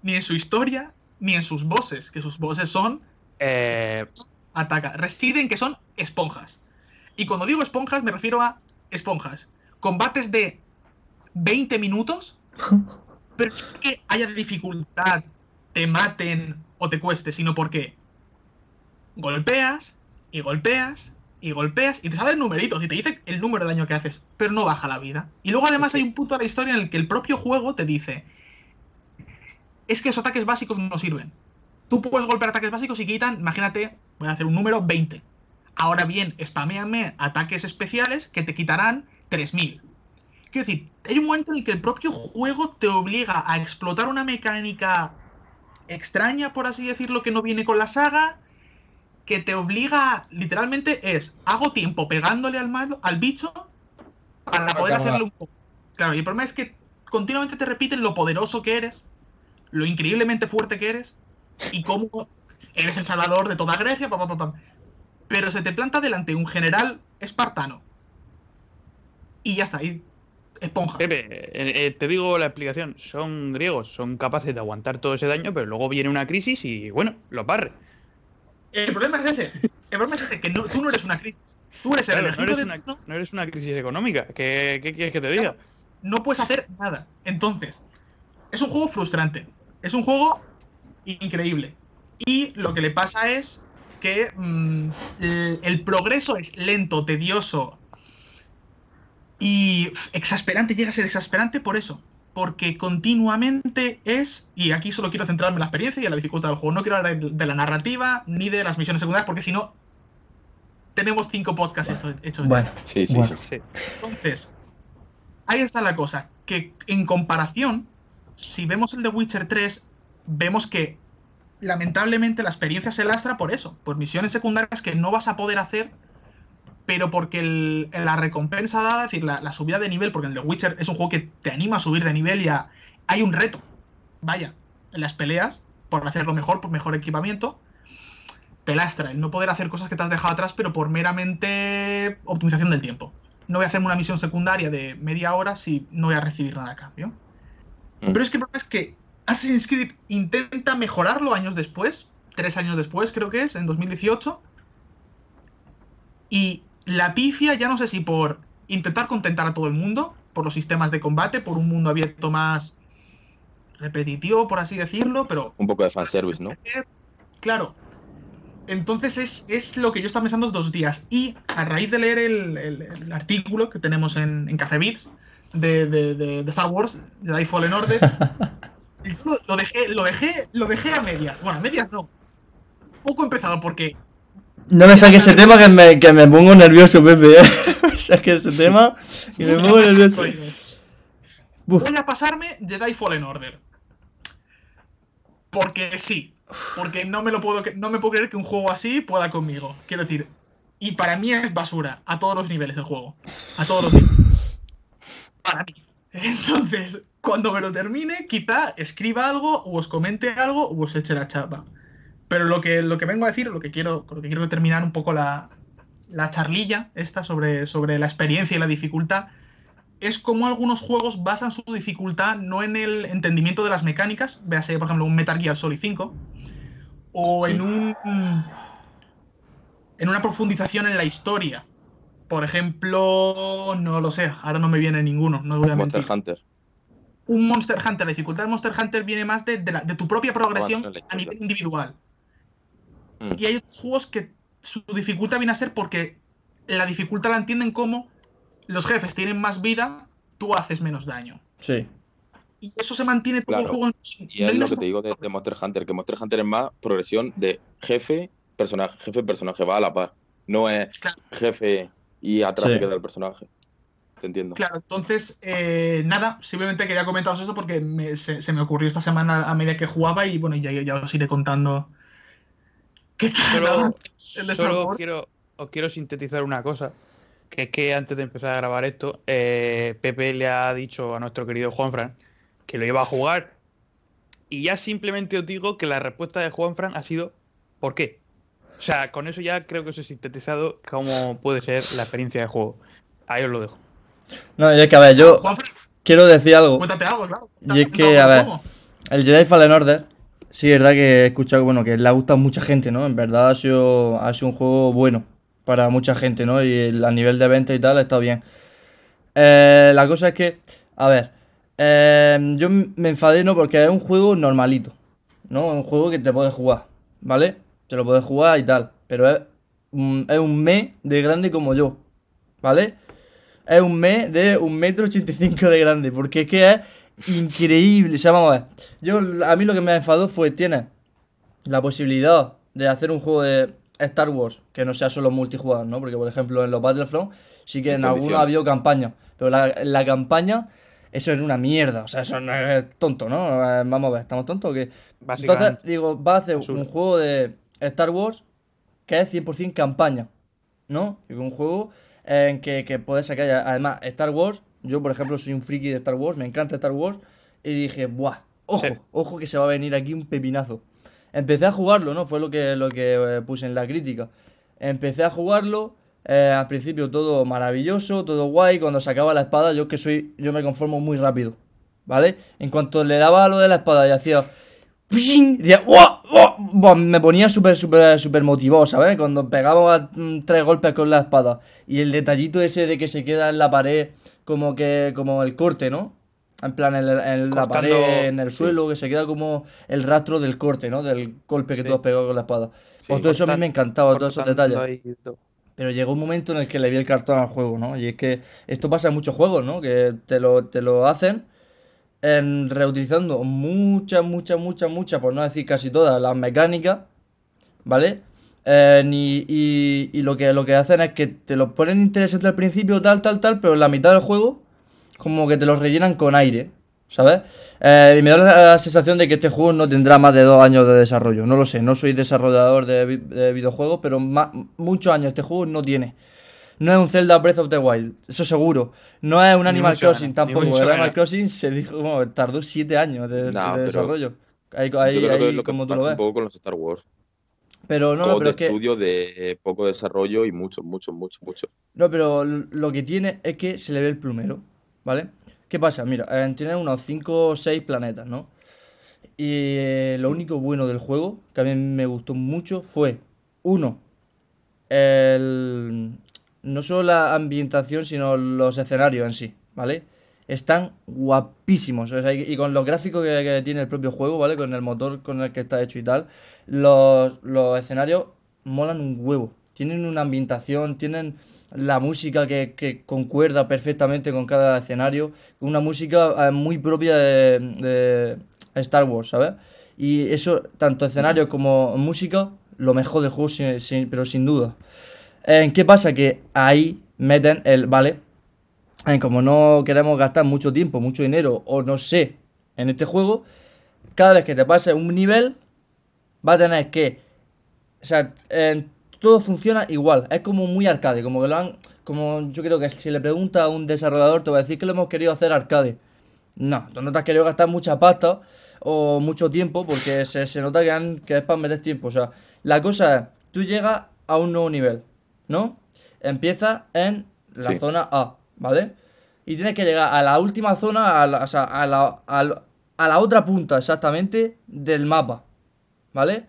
Speaker 5: ni en su historia, ni en sus bosses, que sus bosses son
Speaker 3: Eh,
Speaker 5: ataca. Reside en que son esponjas. Y cuando digo esponjas me refiero a esponjas. Combates de 20 minutos, pero no porque haya dificultad, te maten o te cueste, sino porque golpeas y golpeas y golpeas y te salen numeritos y te dice el número de daño que haces, pero no baja la vida. Y luego además hay un punto de la historia en el que el propio juego te dice es que los ataques básicos no sirven. Tú puedes golpear ataques básicos y quitan, imagínate, voy a hacer un número 20. Ahora bien, spameame ataques especiales que te quitarán 3000. Quiero decir, hay un momento en el que el propio juego te obliga a explotar una mecánica extraña, por así decirlo, que no viene con la saga, que te obliga, literalmente es, hago tiempo pegándole al, malo, al bicho para poder
Speaker 2: Acaba.
Speaker 5: hacerle un poco. Claro, y el problema es que continuamente te repiten lo poderoso que eres, lo increíblemente fuerte que eres, y cómo eres el salvador de toda Grecia, pam, pam, pam, pero se te planta delante un general espartano. Y ya está, y esponja.
Speaker 3: Pepe, eh, eh, te digo la explicación. Son griegos, son capaces de aguantar todo ese daño, pero luego viene una crisis y, bueno, los barre.
Speaker 5: El problema es ese. El problema es ese, que no- tú no eres una crisis. Tú eres el
Speaker 3: no, eres
Speaker 5: de
Speaker 3: una, no eres una crisis económica. ¿Qué, qué quieres que te diga?
Speaker 5: no puedes hacer nada. Entonces, es un juego frustrante. Es un juego increíble. Y lo que le pasa es que mm, el, el progreso es lento, tedioso y exasperante. Llega a ser exasperante por eso. Porque continuamente es, y aquí solo quiero centrarme en la experiencia y en la dificultad del juego. No quiero hablar de, de la narrativa ni de las misiones secundarias, porque si no, tenemos cinco podcasts esto- hechos.
Speaker 1: Bueno,
Speaker 4: Sí, sí,
Speaker 1: Bueno.
Speaker 4: sí.
Speaker 3: Sí.
Speaker 5: Entonces, ahí está la cosa, que en comparación, si vemos el de Witcher 3, vemos que lamentablemente la experiencia se lastra por eso, por misiones secundarias que no vas a poder hacer, pero porque el- la recompensa dada, es decir, la, la subida de nivel, porque el de Witcher es un juego que te anima a subir de nivel y a- hay un reto, vaya, en las peleas, por hacerlo mejor, por mejor equipamiento, te lastra el no poder hacer cosas que te has dejado atrás, pero por meramente optimización del tiempo. No voy a hacerme una misión secundaria de media hora si no voy a recibir nada a cambio.
Speaker 4: Mm.
Speaker 5: Pero es que el problema es que Assassin's Creed intenta mejorarlo años después, tres años después creo que es, en 2018, y la pifia ya no sé si por intentar contentar a todo el mundo, por los sistemas de combate, por un mundo abierto más repetitivo, por así decirlo, pero
Speaker 4: Un poco de fanservice, ¿no?
Speaker 5: Claro. Entonces es, es lo que yo estaba pensando estos dos días. Y a raíz de leer el, el- el artículo que tenemos en, en Café Beats de, de, de- de Star Wars, de Die Fallen Order, yo lo, lo dejé, lo dejé, lo dejé a medias. Bueno, a medias no. Poco empezado porque
Speaker 1: no me saques ese tema que me, que me pongo nervioso, Pepe. ¿eh? me saques ese tema que me pongo nervioso.
Speaker 5: Voy a pasarme de Die Fallen Order. Porque sí. Porque no me lo puedo no me puedo creer que un juego así pueda conmigo. Quiero decir. Y para mí es basura. A todos los niveles el juego. A todos los niveles. Para mí. Entonces, cuando me lo termine, quizá escriba algo, o os comente algo, o os eche la chapa. Pero lo que, lo que vengo a decir, lo que quiero, con lo que quiero terminar un poco la, la charlilla esta sobre, sobre la experiencia y la dificultad, es como algunos juegos basan su dificultad no en el entendimiento de las mecánicas, véase por ejemplo un Metal Gear Solid 5, o en un en una profundización en la historia. Por ejemplo, no lo sé, ahora no me viene ninguno, no voy a
Speaker 4: Monster
Speaker 5: mentir.
Speaker 4: Hunter.
Speaker 5: Un Monster Hunter, la dificultad de Monster Hunter viene más de, de la- de tu propia progresión a nivel individual.
Speaker 4: Mm.
Speaker 5: Y hay otros juegos que su dificultad viene a ser porque la dificultad la entienden como los jefes tienen más vida, tú haces menos daño.
Speaker 1: Sí.
Speaker 5: Y eso se mantiene todo el
Speaker 4: Claro.
Speaker 5: juego.
Speaker 4: Y
Speaker 5: no
Speaker 4: es lo que te digo de, de Monster Hunter, que Monster Hunter es más progresión de jefe, personaje, jefe, personaje, va a la par. No es
Speaker 5: Claro.
Speaker 4: jefe y atrás
Speaker 1: Sí.
Speaker 4: se queda el personaje. Te entiendo.
Speaker 5: Claro, entonces, eh, nada, simplemente quería comentaros eso porque me- se, se me ocurrió esta semana a medida que jugaba y bueno, ya, ya os iré contando qué tal.
Speaker 3: Solo, solo quiero, os quiero sintetizar una cosa. Que es que antes de empezar a grabar esto, eh, Pepe le ha dicho a nuestro querido Juanfran que lo iba a jugar. Y ya simplemente os digo que la respuesta de Juanfran ha sido ¿por qué? O sea, con eso ya creo que os he sintetizado cómo puede ser la experiencia de juego. Ahí os lo dejo.
Speaker 1: No, y es que a ver, yo quiero decir algo.
Speaker 5: cuéntate algo, claro.
Speaker 1: Y es que, a ver, El Jedi Fallen Order, sí, es verdad que he escuchado bueno, que le ha gustado a mucha gente, ¿no? En verdad ha sido, un juego bueno para mucha gente, ¿no? Y a nivel de venta y tal ha estado bien. Eh, la cosa es que, a ver, eh, yo me enfadé, ¿no? Porque es un juego normalito, ¿no? Un juego que te puedes jugar, ¿vale? Te lo puedes jugar y tal, pero es, es un me de grande como yo, ¿vale? Es un me de un metro ochenta y cinco de grande, porque es que es increíble. O sea, vamos a ver. Yo, a mí lo que me enfadó fue, tienes la posibilidad de hacer un juego de Star Wars que no sea solo multijugador, ¿no? Porque, por ejemplo, en los Battlefront sí que
Speaker 4: En condiciones.
Speaker 1: ha habido campaña, pero la, la campaña, eso es una mierda. O sea, eso no es tonto, ¿no? Eh, Vamos a ver, ¿estamos tontos o qué? Entonces, digo, va a hacer un juego de Star Wars que es 100% campaña, ¿no? Digo, un juego en que, que puedes sacar, además, Star Wars, yo por ejemplo soy un friki de Star Wars, me encanta Star Wars, y dije, ¡buah! Ojo,
Speaker 3: Sí.
Speaker 1: ojo que se va a venir aquí un pepinazo. Empecé a jugarlo, ¿no? Fue lo que, lo que eh, puse en la crítica. Empecé a jugarlo, eh, al principio todo maravilloso, todo guay, cuando sacaba la espada, yo que soy, yo me conformo muy rápido, ¿vale? En cuanto le daba a lo de la espada y hacía... Buah, Me ponía súper, súper, súper motivado, ¿sabes? Cuando pegaba mm, tres golpes con la espada. Y el detallito ese de que se queda en la pared, como que, como el corte, ¿no? En plan, en, la pared, en el
Speaker 3: sí.
Speaker 1: suelo, que se queda como el rastro del corte, ¿no? Del golpe que
Speaker 3: Sí.
Speaker 1: tú has pegado con la espada.
Speaker 3: Sí,
Speaker 1: Pues todo eso a mí me encantaba, todos esos detalles.
Speaker 3: ahí.
Speaker 1: Pero llegó un momento en el que le vi el cartón al juego, ¿no? Y es que esto pasa en muchos juegos, ¿no? Que te lo, te lo hacen en reutilizando muchas, muchas, muchas, muchas, por no decir casi todas, las mecánicas, ¿vale? Eh, ni- y, y lo que, lo que hacen es que te lo ponen interesante al principio, tal, tal, tal, pero en la mitad del juego, como que te lo rellenan con aire, ¿sabes? Eh, y me da la, la sensación de que este juego no tendrá más de dos años de desarrollo. No lo sé, no soy desarrollador de, vi- de videojuegos, pero muchos años este juego no tiene. No es un Zelda Breath of the Wild, eso seguro. No es un
Speaker 3: Ni
Speaker 1: Animal Crossing tampoco. El Animal. Crossing se dijo, bueno, tardó siete años de, de
Speaker 4: Nah, pero
Speaker 1: desarrollo. Ahí,
Speaker 4: Yo
Speaker 1: ahí, ahí como tú lo
Speaker 4: pasa un
Speaker 1: ves.
Speaker 4: poco con los Star Wars.
Speaker 1: Pero no, pero
Speaker 4: de
Speaker 1: es que.
Speaker 4: estudio de eh, poco desarrollo y mucho, mucho, mucho, mucho.
Speaker 1: No, pero lo que tiene es que se le ve el plumero, ¿vale? ¿Qué pasa? Mira, eh, tiene unos 5 o 6 planetas, ¿no? Y eh, lo único bueno del juego, que a mí me gustó mucho, fue, uno, el... no solo la ambientación, sino los escenarios en sí, ¿vale? Están guapísimos, y, con los gráficos que, tiene el propio juego, ¿vale? Con el motor con el que está hecho y tal, los, los escenarios molan un huevo. Tienen una ambientación, tienen la música que, que concuerda perfectamente con cada escenario, una música eh, muy propia de, de Star Wars, ¿sabes? Y eso, tanto escenario como música, lo mejor del juego, sin- sin- pero sin duda. Eh, ¿Qué pasa? Que ahí meten el, vale, como no queremos gastar mucho tiempo, mucho dinero, o no sé, en este juego, cada vez que te pases un nivel, va a tener que, o sea, eh, todo funciona igual, es como muy arcade, como que lo han, como yo creo que si le pregunta a un desarrollador te va a decir que lo hemos querido hacer arcade. No, tú no te has querido gastar mucha pasta o mucho tiempo porque se, se nota que, han- que es para meter tiempo. O sea, la cosa es, tú llegas a un nuevo nivel, ¿no? Empiezas en la
Speaker 4: Sí.
Speaker 1: zona A, ¿vale? Y tienes que llegar a la última zona, a la, o sea, a la, a la- otra punta exactamente del mapa, ¿vale?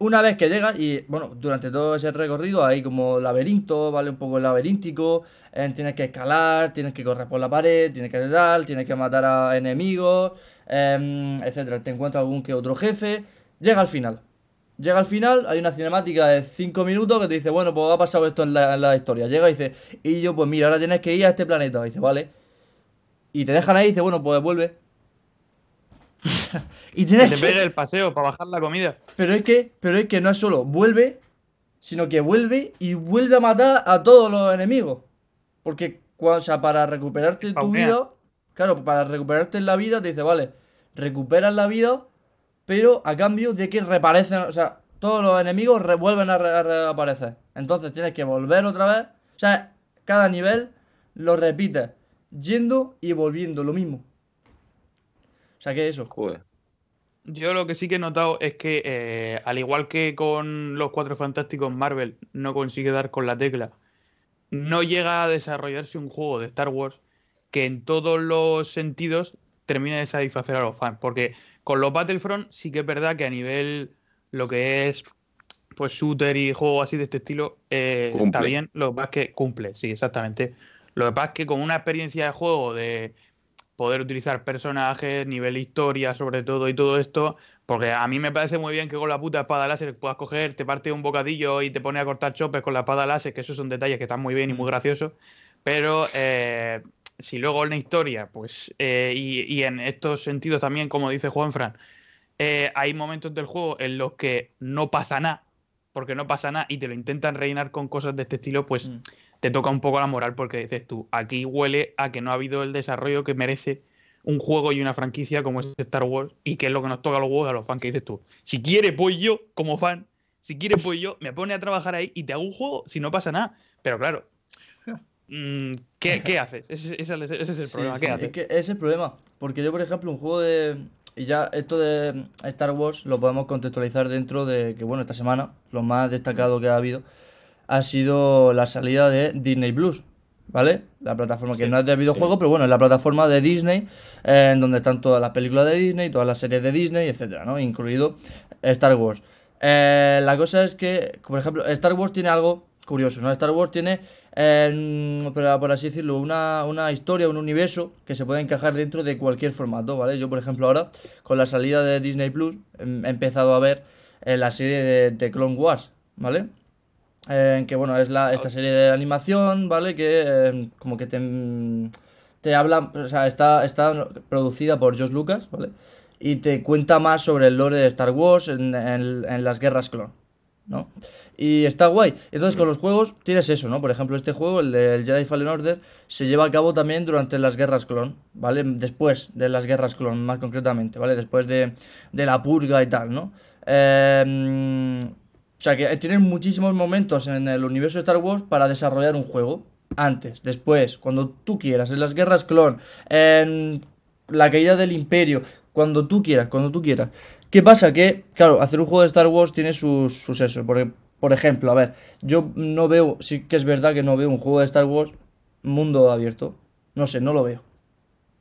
Speaker 1: Una vez que llegas y, bueno, durante todo ese recorrido hay como laberinto, ¿vale? Un poco laberíntico, eh, tienes que escalar, tienes que correr por la pared, tienes que tal, tienes que matar a enemigos, em, etcétera. Te encuentras algún que otro jefe, llega al final. Llega al final, hay una cinemática de 5 minutos que te dice, bueno, pues ha pasado esto en la, en la historia. Llega y dice, y yo, pues mira, ahora tienes que ir a este planeta. Y dice, vale. Y te dejan ahí y dice, bueno, pues vuelve. y
Speaker 3: Que
Speaker 1: tienes
Speaker 3: te
Speaker 1: que...
Speaker 3: pegue el paseo para bajar la comida.
Speaker 1: Pero es que, pero es que no es solo vuelve sino que vuelve y vuelve a matar a todos los enemigos. Porque, o sea, para recuperarte tu vida, claro, para recuperarte la vida te dice, vale, recuperas la vida, pero a cambio de que reaparecen, o sea, todos los enemigos vuelven a, re- a reaparecer. Entonces tienes que volver otra vez. O sea, cada nivel lo repites, yendo y volviendo, lo mismo. O sea, que eso.
Speaker 4: Joder.
Speaker 3: Yo lo que sí que he notado es que, eh, al igual que con los Cuatro Fantásticos, Marvel no consigue dar con la tecla. No llega a desarrollarse un juego de Star Wars que en todos los sentidos termine de satisfacer a los fans. Porque con los Battlefront sí que es verdad que a nivel lo que es pues shooter y juegos así de este estilo eh, está bien. Lo que pasa es que cumple, sí, exactamente. Lo que pasa es que con una experiencia de juego de poder utilizar personajes, nivel historia sobre todo y todo esto, porque a mí me parece muy bien que con la puta espada láser puedas coger, te parte un bocadillo y te pone a cortar chopes con la espada láser, que esos son detalles que están muy bien y muy graciosos, pero eh, si luego en la historia, pues, eh, y, y en estos sentidos también, como dice Juanfran, eh, hay momentos del juego en los que no pasa nada, porque no pasa nada y te lo intentan rellenar con cosas de este estilo, pues
Speaker 1: Mm.
Speaker 3: te toca un poco la moral porque dices tú, aquí huele a que no ha habido el desarrollo que merece un juego y una franquicia como es Star Wars y que es lo que nos toca a los huevos a los fans que dices tú. Si quiere, pues yo, como fan, si quiere, pues yo, me pone a trabajar ahí y te hago un juego si no pasa nada. Pero claro, ¿qué, qué haces? Ese, ese- ese es el
Speaker 1: Sí,
Speaker 3: problema.
Speaker 1: sí,
Speaker 3: ¿Qué
Speaker 1: es
Speaker 3: haces?
Speaker 1: que ese es el problema. Porque yo, por ejemplo, un juego de. Y ya esto de Star Wars lo podemos contextualizar dentro de que, bueno, esta semana lo más destacado que ha habido ha sido la salida de Disney Plus, ¿vale? La plataforma que
Speaker 3: Sí,
Speaker 1: no es de videojuegos, pero bueno, es la plataforma de Disney, eh, en donde están todas las películas de Disney, todas las series de Disney, etcétera, ¿no? Incluido Star Wars. Eh, la cosa es que, por ejemplo, Star Wars tiene algo curioso, ¿no? Star Wars tiene, eh, por, así decirlo, una, una historia, un universo que se puede encajar dentro de cualquier formato, ¿vale? Yo, por ejemplo, ahora, con la salida de Disney Plus, em, he empezado a ver eh, la serie de, de Clone Wars, ¿vale? Que bueno, es la, esta serie de animación, ¿vale? Que eh, como que te, te habla, o sea, está, está producida por George Lucas, ¿vale? Y te cuenta más sobre el lore de Star Wars en, en- en las guerras clon, ¿no? Y está guay. Entonces con los juegos tienes eso, ¿no? Por ejemplo, este juego, el del Jedi Fallen Order, se lleva a cabo también durante las guerras clon, ¿vale? Después de las guerras clon, más concretamente, ¿vale? Después de, de la purga y tal, ¿no? Eh, o sea que tienes muchísimos momentos en el universo de Star Wars para desarrollar un juego. Antes, después, cuando tú quieras, en las guerras clon, en la caída del imperio, cuando tú quieras, cuando tú quieras. ¿Qué pasa? Que, claro, hacer un juego de Star Wars tiene sus, sus eso. Porque, por ejemplo, a ver, yo no veo, sí que es verdad que no veo un juego de Star Wars mundo abierto. No sé, no lo veo.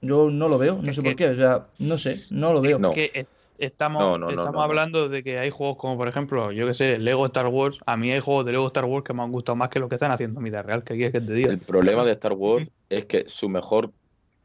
Speaker 1: Yo no lo veo, no
Speaker 3: Es
Speaker 1: sé
Speaker 3: que-
Speaker 1: por qué. O sea, no sé, no lo veo.
Speaker 4: No.
Speaker 3: que es- estamos,
Speaker 4: No, no,
Speaker 3: estamos
Speaker 4: no, no.
Speaker 3: hablando de que hay juegos como, por ejemplo, yo que sé, Lego Star Wars. A mí hay juegos de Lego Star Wars que me han gustado más que lo que están haciendo en vida real. ¿Qué quieres que te diga?
Speaker 4: El problema de Star Wars es que su mejor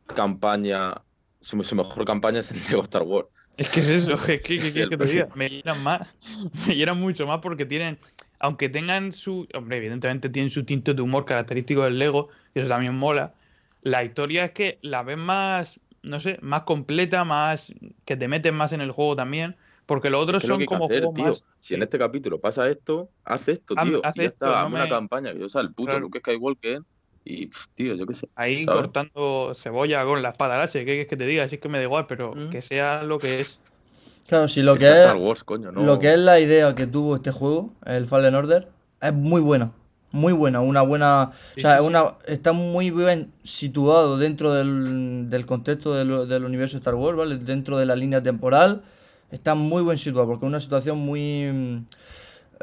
Speaker 4: campaña, su, su mejor campaña es el Lego Star Wars.
Speaker 3: Es que es eso, es que, ¿qué
Speaker 4: Sí,
Speaker 3: quieres
Speaker 4: el
Speaker 3: que te diga? Me llenan más, me llenan mucho más porque tienen, aunque tengan su, hombre, evidentemente tienen su tinte de humor característico del Lego, y eso también mola. La historia es que la ves más, no sé, más completa, más, que te metes más en el juego también, porque los otros
Speaker 4: ¿Qué es
Speaker 3: son
Speaker 4: que
Speaker 3: como
Speaker 4: hacer,
Speaker 3: juegos
Speaker 4: tío?
Speaker 3: más.
Speaker 4: Si en este capítulo pasa esto, haz esto,
Speaker 3: Haz-
Speaker 4: tío.
Speaker 3: haz
Speaker 4: y ya
Speaker 3: esto,
Speaker 4: está,
Speaker 3: no
Speaker 4: hazme una
Speaker 3: me-
Speaker 4: campaña. O sea, el puto
Speaker 3: Claro.
Speaker 4: Luke Skywalker y, pff, tío, yo qué sé.
Speaker 3: Ahí
Speaker 4: ¿sabes?
Speaker 3: cortando cebolla con la espada láser, ¿qué quieres que te diga? Si es que me da igual, pero
Speaker 1: Mm.
Speaker 3: que sea lo que es.
Speaker 1: Claro, si lo
Speaker 4: Es
Speaker 1: que es.
Speaker 4: Star Wars, coño, no.
Speaker 1: Lo que es la idea que tuvo este juego, el Fallen Order, es muy buena. Muy buena, una buena.
Speaker 3: Sí,
Speaker 1: o sea,
Speaker 3: sí, sí.
Speaker 1: una, está muy bien situado dentro del, del contexto del, del universo Star Wars, ¿vale? Dentro de la línea temporal. Está muy bien situado, porque es una situación muy.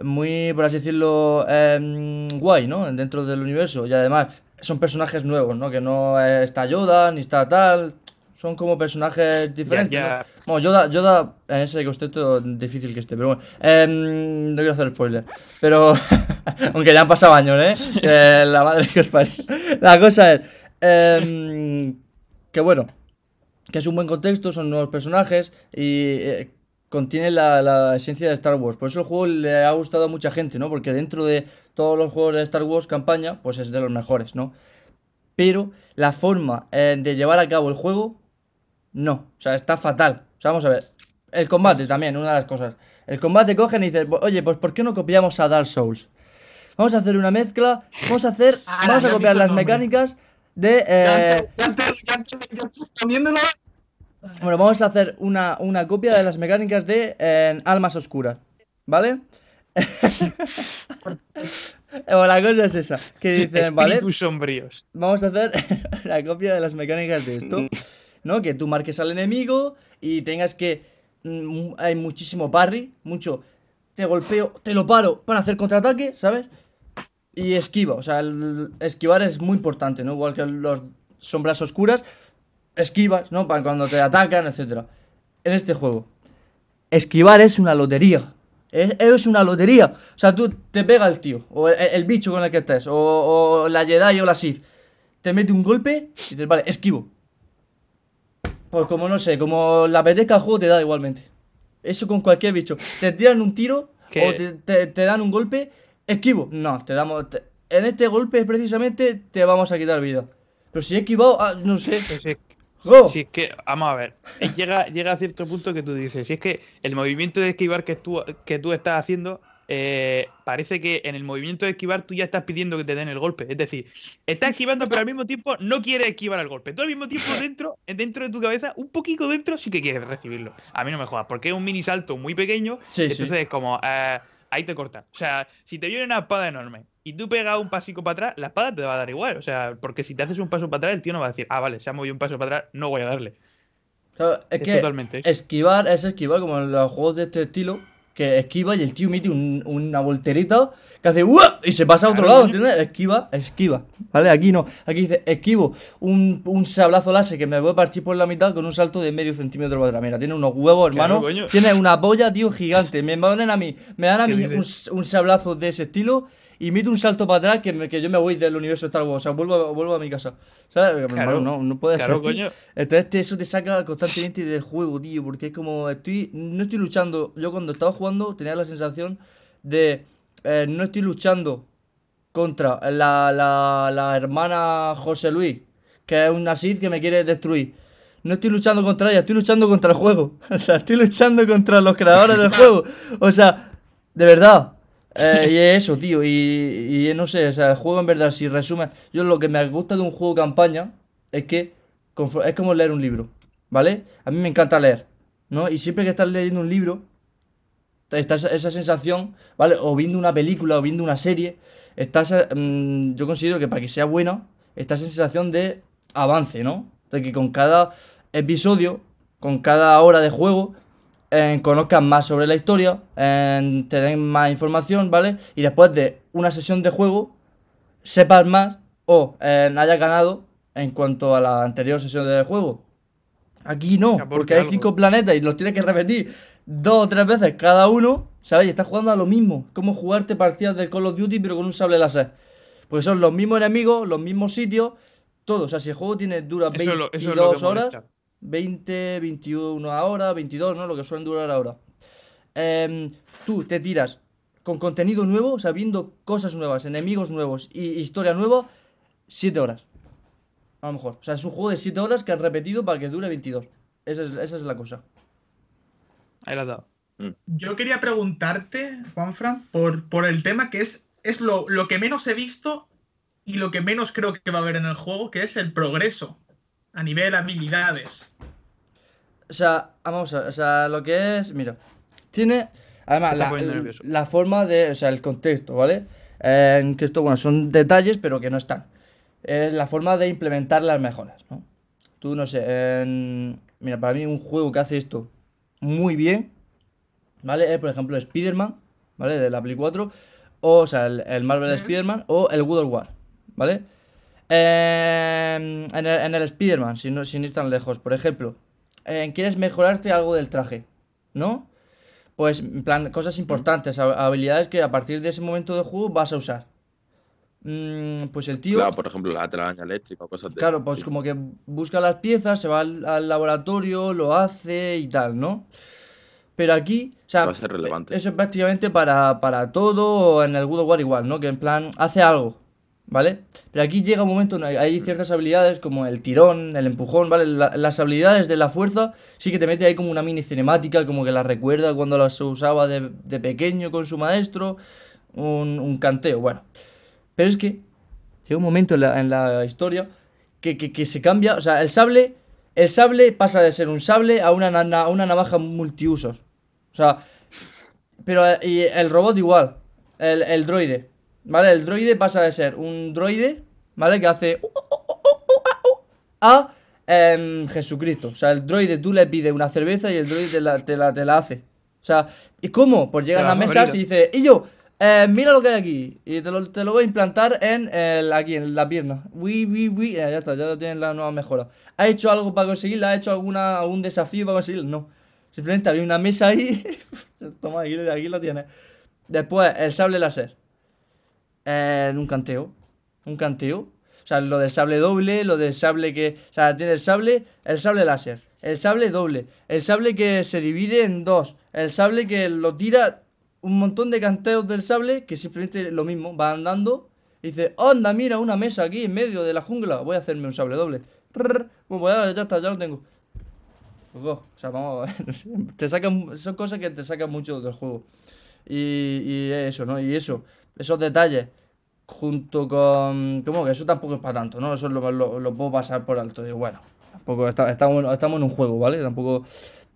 Speaker 1: Muy, por así decirlo, em, guay, ¿no? Dentro del universo. Y además, son personajes nuevos, ¿no? Que no está Yoda, ni está tal. Son como personajes diferentes, ¿no?
Speaker 3: ya.
Speaker 1: Bueno, Yoda, Yoda en ese contexto difícil que esté, pero bueno. Em, no quiero hacer spoiler. Pero. aunque ya han pasado años, ¿eh? La madre que os parió. La cosa es. em, que bueno. Que es un buen contexto, son nuevos personajes y eh, contiene la, la esencia de Star Wars. Por eso el juego le ha gustado a mucha gente, ¿no? Porque dentro de todos los juegos de Star Wars campaña, pues es de los mejores, ¿no? Pero la forma eh, de llevar a cabo el juego no, o sea, está fatal. O sea, vamos a ver. El combate también, una de las cosas. El combate cogen y dicen, oye, pues ¿por qué no copiamos a Dark Souls? Vamos a hacer una mezcla. Vamos a hacer.
Speaker 5: Ala,
Speaker 1: Vamos a copiar las mecánicas de. Eh. Bueno, vamos a hacer una, una copia de las mecánicas de eh, Almas Oscuras, ¿vale? bueno, la cosa es esa, que dicen, ¿vale?
Speaker 3: Espíritus sombríos.
Speaker 1: Vamos a hacer la copia de las mecánicas de esto, ¿no? Que tú marques al enemigo y tengas que... mm, hay muchísimo parry, mucho... Te golpeo, te lo paro para hacer contraataque, ¿sabes? Y esquiva, o sea, el esquivar es muy importante, ¿no? Igual que los sombras oscuras, esquivas, ¿no? Para cuando te atacan, etcétera. En este juego, esquivar es una lotería. Es, es una lotería. O sea, tú te pega el tío, o el, el bicho con el que estés, o, o la Jedi o la Sith. Te mete un golpe y dices, vale, esquivo. Pues como no sé, como la apetezca el juego te da igualmente. Eso con cualquier bicho. Te tiran un tiro o te, te- te dan un golpe, esquivo. No, te damos. te- en este golpe precisamente te vamos a quitar vida. Pero si he esquivado, ah, no sé.
Speaker 3: Si es que, vamos a ver, eh, llega, llega a cierto punto que tú dices, si es que el movimiento de esquivar que tú, que tú estás haciendo, eh, parece que en el movimiento de esquivar tú ya estás pidiendo que te den el golpe. Es decir, estás esquivando, pero al mismo tiempo no quieres esquivar el golpe. Tú al mismo tiempo dentro, dentro de tu cabeza, un poquito dentro, sí que quieres recibirlo. A mí no me jodas, porque es un mini salto muy pequeño,
Speaker 1: Sí, sí.
Speaker 3: entonces es como, eh, ahí te corta. O sea, si te viene una espada enorme y tú pegas un pasico para atrás, la espada te va a dar igual. O sea, porque si te haces un paso para atrás, el tío no va a decir, ah, vale, se ha movido un paso para atrás, no voy a darle.
Speaker 1: Claro, es
Speaker 3: Es
Speaker 1: que
Speaker 3: totalmente
Speaker 1: esquivar es esquivar como en los juegos de este estilo. Que esquiva y el tío mete un- una voltereta que hace ¡Uah! y se pasa a otro lado. ¿entiendes? Esquiva, esquiva. ¿Vale? Aquí no. Aquí dice esquivo un, un sablazo láser que me voy a partir por la mitad con un salto de medio centímetro para atrás. Mira, tiene unos huevos, hermano. tiene una polla, tío, gigante. Me ponen a mí, me dan a
Speaker 3: ¿Qué
Speaker 1: mí un, un sablazo de ese estilo y mete un salto para atrás que, me- que yo me voy del universo Star Wars. O sea, vuelvo, a- vuelvo a mi casa. ¿Sabes?
Speaker 3: Claro.
Speaker 1: Hermano, no, no puede
Speaker 3: Claro,
Speaker 1: ser.
Speaker 3: coño.
Speaker 1: Entonces te- eso te saca constantemente del juego, tío, porque es como estoy, no estoy luchando. Yo cuando estaba jugando tenía la sensación de eh, no estoy luchando contra la, la, la hermana José Luis, que es una Sith que me quiere destruir. No estoy luchando contra ella, estoy luchando contra el juego. O sea, estoy luchando contra los creadores del juego. O sea, de verdad. Eh, y es eso, tío. Y, y no sé, o sea, el juego en verdad, si resume. Yo lo que me gusta de un juego campaña es que es como leer un libro, ¿vale? A mí me encanta leer, ¿no? Y siempre que estás leyendo un libro, está esa, esa sensación, ¿vale? O viendo una película o viendo una serie, estás, mm, yo considero que para que sea buena, está esa sensación de avance, ¿no? De que con cada episodio, con cada hora de juego, eh, conozcas más sobre la historia, eh, te den más información, ¿vale? Y después de una sesión de juego, sepas más o eh, hayas ganado en cuanto a la anterior sesión de juego. Aquí no, porque hay cinco planetas y los tienes que repetir dos o tres veces cada uno, ¿sabes? Y estás jugando a lo mismo. Como jugarte partidas del Call of Duty pero con un sable láser. Porque son los mismos enemigos, los mismos sitios, todo. O sea, si el juego tiene, dura
Speaker 3: Eso es lo,
Speaker 1: 22
Speaker 3: eso es lo que
Speaker 1: horas,
Speaker 3: molesta.
Speaker 1: 20, 21 ahora, 22, ¿no? Lo que suelen durar ahora. Em, tú te tiras con contenido nuevo, o sea, viendo cosas nuevas, enemigos nuevos y historia nueva, 7 horas. A lo mejor. O sea, es un juego de 7 horas que han repetido para que dure 22. Esa es, esa es la cosa.
Speaker 3: Ahí la has dado.
Speaker 5: Yo quería preguntarte, Juanfran, por, por el tema que es, es lo, lo que menos he visto y lo que menos creo que va a haber en el juego, que es el progreso a nivel habilidades.
Speaker 1: O sea, vamos a ver, o sea, lo que es, mira, tiene, además, la, forma de, o sea, el contexto, ¿vale? Eh, que esto, bueno, son detalles, pero que no están. Es la forma de implementar las mejoras, ¿no? Tú, no sé, mira, para mí un juego que hace esto muy bien, ¿vale? Es, por ejemplo, Spider-Man, ¿vale? De la Play 4, o, o sea, el, el Marvel
Speaker 5: Sí.
Speaker 1: Spider-Man o el God of War, ¿vale? Eh, en el, en el Spider-Man, si no, sin ir tan lejos, por ejemplo, eh, quieres mejorarte algo del traje, ¿no? Pues, en plan, cosas importantes, hab- habilidades que a partir de ese momento de juego vas a usar. Mm, pues el tío,
Speaker 4: Claro, por ejemplo, la telaraña eléctrica o cosas de
Speaker 1: claro, pues
Speaker 4: sí.
Speaker 1: como que busca las piezas, se va al, al laboratorio, lo hace y tal, ¿no? Pero aquí, o sea,
Speaker 4: Va a ser relevante.
Speaker 1: eso es prácticamente para, para todo en el God of War igual, ¿no? Que en plan hace algo, ¿vale? Pero aquí llega un momento hay ciertas habilidades como el tirón, el empujón, ¿vale? La- las habilidades de la fuerza sí que te mete ahí como una mini cinemática, como que las recuerda cuando las usaba de, de pequeño con su maestro. un, un canteo, bueno. Pero es que llega un momento en la, en la historia que, que- que se cambia, o sea, el sable, el sable pasa de ser un sable a una, una navaja multiusos. O sea, pero eh, y el robot igual, el, el droide, ¿vale? El droide pasa de ser un droide, ¿vale? Que hace... a em, Jesucristo. O sea, el droide tú le pides una cerveza y el droide te la, te la, te la hace. O sea, ¿y cómo? Pues llegan
Speaker 3: la
Speaker 1: a mesas
Speaker 3: favorita.
Speaker 1: y dice, y yo, eh, mira lo que hay aquí. Y te lo, te lo voy a implantar en el, aquí, en la pierna. Uy, uy, uy. Eh, ya está, ya tienes la nueva mejora. ¿Ha hecho algo para conseguirla? ¿Ha hecho alguna, algún desafío para conseguirla? No. Simplemente había una mesa ahí. Toma, aquí, aquí lo tienes. Después, el sable láser. Eh, un canteo. Un canteo. O sea, lo del sable doble, lo del sable que. O sea, tiene el sable, el sable láser, el sable doble, el sable que se divide en dos, el sable que lo tira. Un montón de canteos del sable que simplemente lo mismo, va andando y dice: Anda, mira, una mesa aquí en medio de la jungla, voy a hacerme un sable doble. Bueno, pues ya, ya está, ya lo tengo. Loco, O sea, vamos, no sé, te sacan, son cosas que te sacan mucho del juego. Y, y eso, ¿no? Y eso, esos detalles, junto con... ¿Cómo? Que eso tampoco es para tanto, ¿no? Eso lo, lo- lo puedo pasar por alto. Digo, bueno, tampoco está- estamos, estamos en un juego, ¿vale? Tampoco...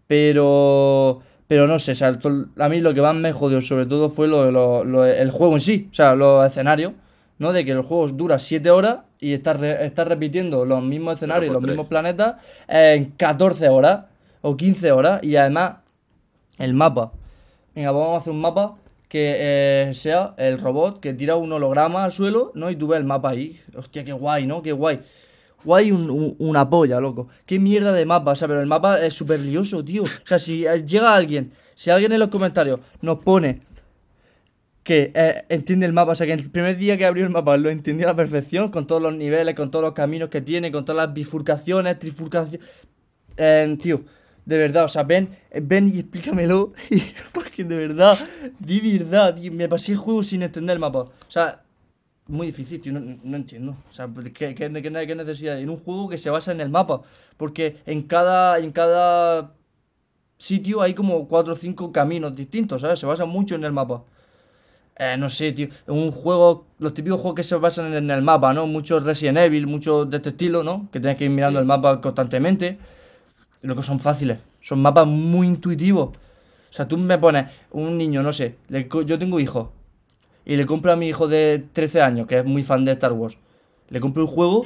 Speaker 1: Pero... Pero no sé, o sea, a mí lo que más me jodió sobre todo fue lo, lo- lo- el juego en sí, o sea, los escenarios, ¿no? De que el juego dura 7 horas y estás re- repitiendo los mismos escenarios,
Speaker 4: por
Speaker 1: los
Speaker 4: tres.
Speaker 1: mismos planetas en 14 horas o 15 horas y además el mapa. Venga, pues vamos a hacer un mapa que eh, sea el robot que tira un holograma al suelo, ¿no? Y tú ves el mapa ahí. Hostia, qué guay, ¿no? Qué guay. Guay un- un- una polla, loco. Qué mierda de mapa, o sea, pero el mapa es súper lioso, tío. O sea, si eh, llega alguien, si alguien en los comentarios nos pone que eh, entiende el mapa, o sea, que el primer día que abrió el mapa lo entendió a la perfección, con todos los niveles, con todos los caminos que tiene, con todas las bifurcaciones, trifurcaciones. Eh, tío, de verdad, o sea, ven, ven y explícamelo. Porque de verdad, de verdad, tío, me pasé el juego sin entender el mapa. O sea, muy difícil, tío, no, no entiendo. O sea, pues, ¿qué, qué, qué- necesidad? En un juego que se basa en el mapa. Porque en cada, en cada sitio hay como cuatro o cinco caminos distintos, ¿sabes? Se basa mucho en el mapa. Eh, no sé, tío. Un juego, los típicos juegos que se basan en el mapa, ¿no? Muchos Resident Evil, muchos de este estilo, ¿no? Que tienes que ir mirando
Speaker 3: Sí.
Speaker 1: el mapa constantemente. Y lo que son fáciles. Son mapas muy intuitivos. O sea, tú me pones un niño, no sé. le yo tengo hijos. Y le compro a mi hijo de 13 años, que es muy fan de Star Wars. Le compro un juego.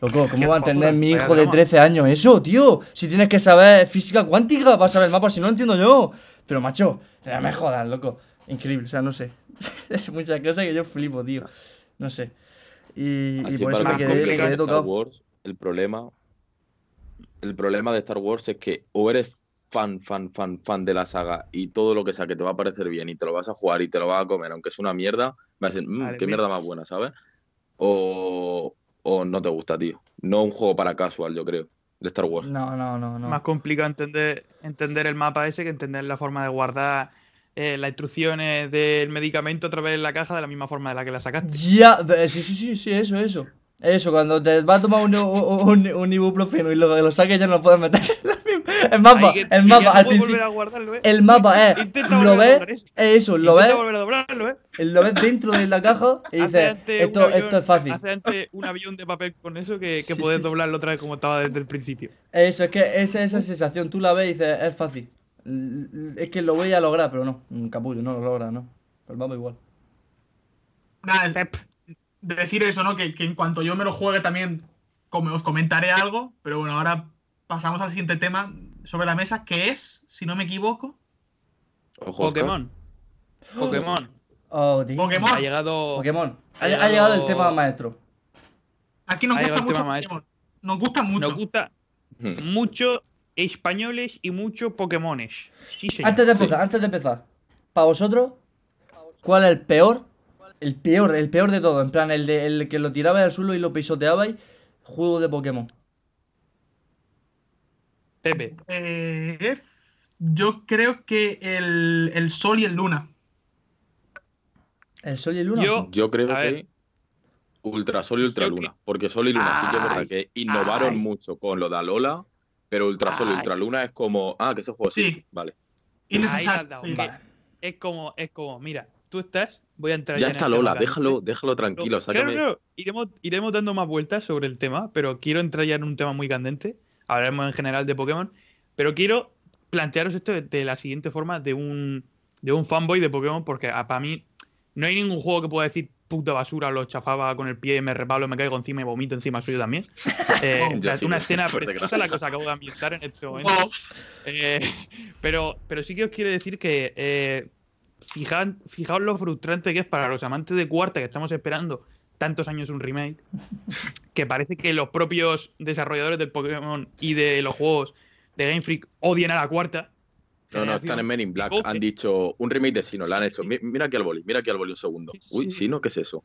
Speaker 1: Loco, ¿cómo va a entender mi hijo de
Speaker 3: drama.
Speaker 1: 13 años eso, tío? Si tienes que saber física cuántica para saber el mapa, si no lo entiendo yo. Pero macho, ya me jodas, loco. Increíble, o sea, no sé. Hay muchas cosas que yo flipo, tío. No sé. Y, por eso me
Speaker 3: que
Speaker 1: quedé, me quedé
Speaker 4: Star
Speaker 1: tocado.
Speaker 4: Wars, el problema, el problema de Star Wars es que o eres fan, fan, fan, fan de la saga y todo lo que sea que te va a parecer bien y te lo vas a jugar y te lo vas a comer, aunque es una mierda, vas a decir, "Mm,
Speaker 3: Vale,
Speaker 4: qué mierda más buena, ¿sabes? O, o no te gusta, tío. No un juego para casual, yo creo, de Star Wars.
Speaker 1: No, no, no, no.
Speaker 3: Más complicado entender, entender el mapa ese que entender la forma de guardar eh, las instrucciones del medicamento otra vez en la caja de la misma forma de la que la sacaste.
Speaker 1: Ya, sí, sí, sí, sí, eso, eso. Eso, cuando te vas a tomar un, un, un ibuprofeno y lo, lo saques ya no lo puedes meter. en la misma- el mapa,
Speaker 3: que-
Speaker 1: el mapa, al principio.
Speaker 3: volver a guardarlo, ¿eh?
Speaker 1: El mapa es,
Speaker 3: Intenta
Speaker 1: lo ves,
Speaker 3: eso.
Speaker 1: es eso, lo ves,
Speaker 3: doblarlo, ¿eh?
Speaker 1: lo ves dentro de la caja y dices,
Speaker 3: un
Speaker 1: esto,
Speaker 3: avión-
Speaker 1: esto es fácil.
Speaker 3: Hace antes un avión de papel con eso que, que
Speaker 1: Sí,
Speaker 3: puedes
Speaker 1: sí, sí.
Speaker 3: doblarlo otra vez como estaba desde el principio.
Speaker 1: Eso, es que esa, esa sensación, tú la ves y dices, es fácil. Es que lo voy a lograr, pero no, un capullo, no lo logra, no. Pero el mapa igual.
Speaker 5: Nada, decir eso, ¿no? Que, que en cuanto yo me lo juegue también como os comentaré algo, pero bueno, ahora pasamos al siguiente tema sobre la mesa, que es, si no me equivoco,
Speaker 4: Ojo.
Speaker 3: Pokémon. Pokémon.
Speaker 1: Oh.
Speaker 5: Pokémon.
Speaker 3: Ha llegado.
Speaker 1: Pokémon. Ha,
Speaker 3: Ha
Speaker 1: ha llegado el tema maestro.
Speaker 5: aquí nos gusta mucho. Pokémon. Nos gusta mucho.
Speaker 3: Nos gusta
Speaker 4: Hmm.
Speaker 3: mucho españoles y mucho Pokémones. Sí.
Speaker 1: Antes de
Speaker 4: Sí.
Speaker 1: empezar, antes de empezar, para vosotros, ¿cuál es el peor? El peor, el peor de todo. En plan, el, de, el que lo tiraba al suelo y lo pisoteabais. Juego de Pokémon.
Speaker 3: Pepe.
Speaker 5: Eh, yo creo que el, el Sol y el Luna.
Speaker 1: El Sol y el Luna.
Speaker 3: Yo-
Speaker 4: Yo creo
Speaker 3: ver.
Speaker 4: que Ultrasol y Ultraluna.
Speaker 3: que-
Speaker 4: Porque Sol y Luna sí que es verdad que innovaron
Speaker 3: ay.
Speaker 4: mucho con lo de Alola, pero Ultrasol y
Speaker 3: Ay.
Speaker 4: Ultraluna es como, ah, que ese juego
Speaker 5: Sí.
Speaker 4: Vale.
Speaker 3: Ahí
Speaker 5: Innecesario,
Speaker 3: has dado,
Speaker 5: sí.
Speaker 3: que Es como, es como, mira, tú estás, voy a entrar
Speaker 4: Ya
Speaker 3: el
Speaker 4: está Lola, déjalo, déjalo tranquilo.
Speaker 3: Claro, claro, Iremos, iremos dando más vueltas sobre el tema, pero quiero entrar ya en un tema muy candente. Hablaremos en general de Pokémon, pero quiero plantearos esto de, de la siguiente forma de un, de un fanboy de Pokémon, porque para mí no hay ningún juego que pueda decir puta basura, lo chafaba con el pie, me repalo, me caigo encima y vomito encima suyo también. Eh,
Speaker 4: sí,
Speaker 3: una escena preciosa la que os acabo de ambientar en este momento. Eh, pero, pero sí que os quiero decir que eh, fijad- fijaos lo frustrante que es para los amantes de cuarta que estamos esperando tantos años un remake, que parece que los propios desarrolladores del Pokémon y de los juegos de Game Freak odian a la cuarta.
Speaker 4: No, no, están en Men in Black. Han dicho un remake de Sino, lo han
Speaker 3: Sí,
Speaker 4: hecho.
Speaker 3: sí.
Speaker 4: Mi- Mira aquí al boli, mira aquí al boli un segundo.
Speaker 3: Sí, sí,
Speaker 4: Uy,
Speaker 3: sí.
Speaker 4: Sino, ¿qué es eso?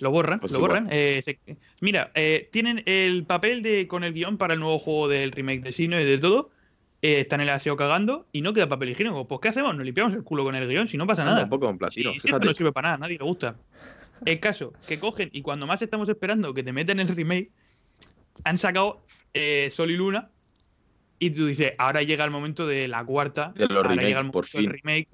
Speaker 3: Lo borran,
Speaker 4: Pues
Speaker 3: lo
Speaker 4: igual.
Speaker 3: borran. Eh, se- mira, eh, tienen el papel de con el guion para el nuevo juego del remake de Sino y de todo. Eh, están en el aseo cagando y no queda papel higiénico. Pues ¿qué hacemos? Nos limpiamos el culo con el guion si no pasa nada.
Speaker 4: Un poco en
Speaker 3: Sí,
Speaker 4: platino,
Speaker 3: esto
Speaker 4: fíjate.
Speaker 3: no sirve para nada, nadie le gusta. El caso, que cogen y cuando más estamos esperando que te meten el remake, han sacado eh, Sol y Luna. Y tú dices, ahora llega el momento de la cuarta.
Speaker 4: De los
Speaker 3: ahora
Speaker 4: remakes,
Speaker 3: llega el
Speaker 4: por
Speaker 3: del
Speaker 4: fin.
Speaker 3: remake.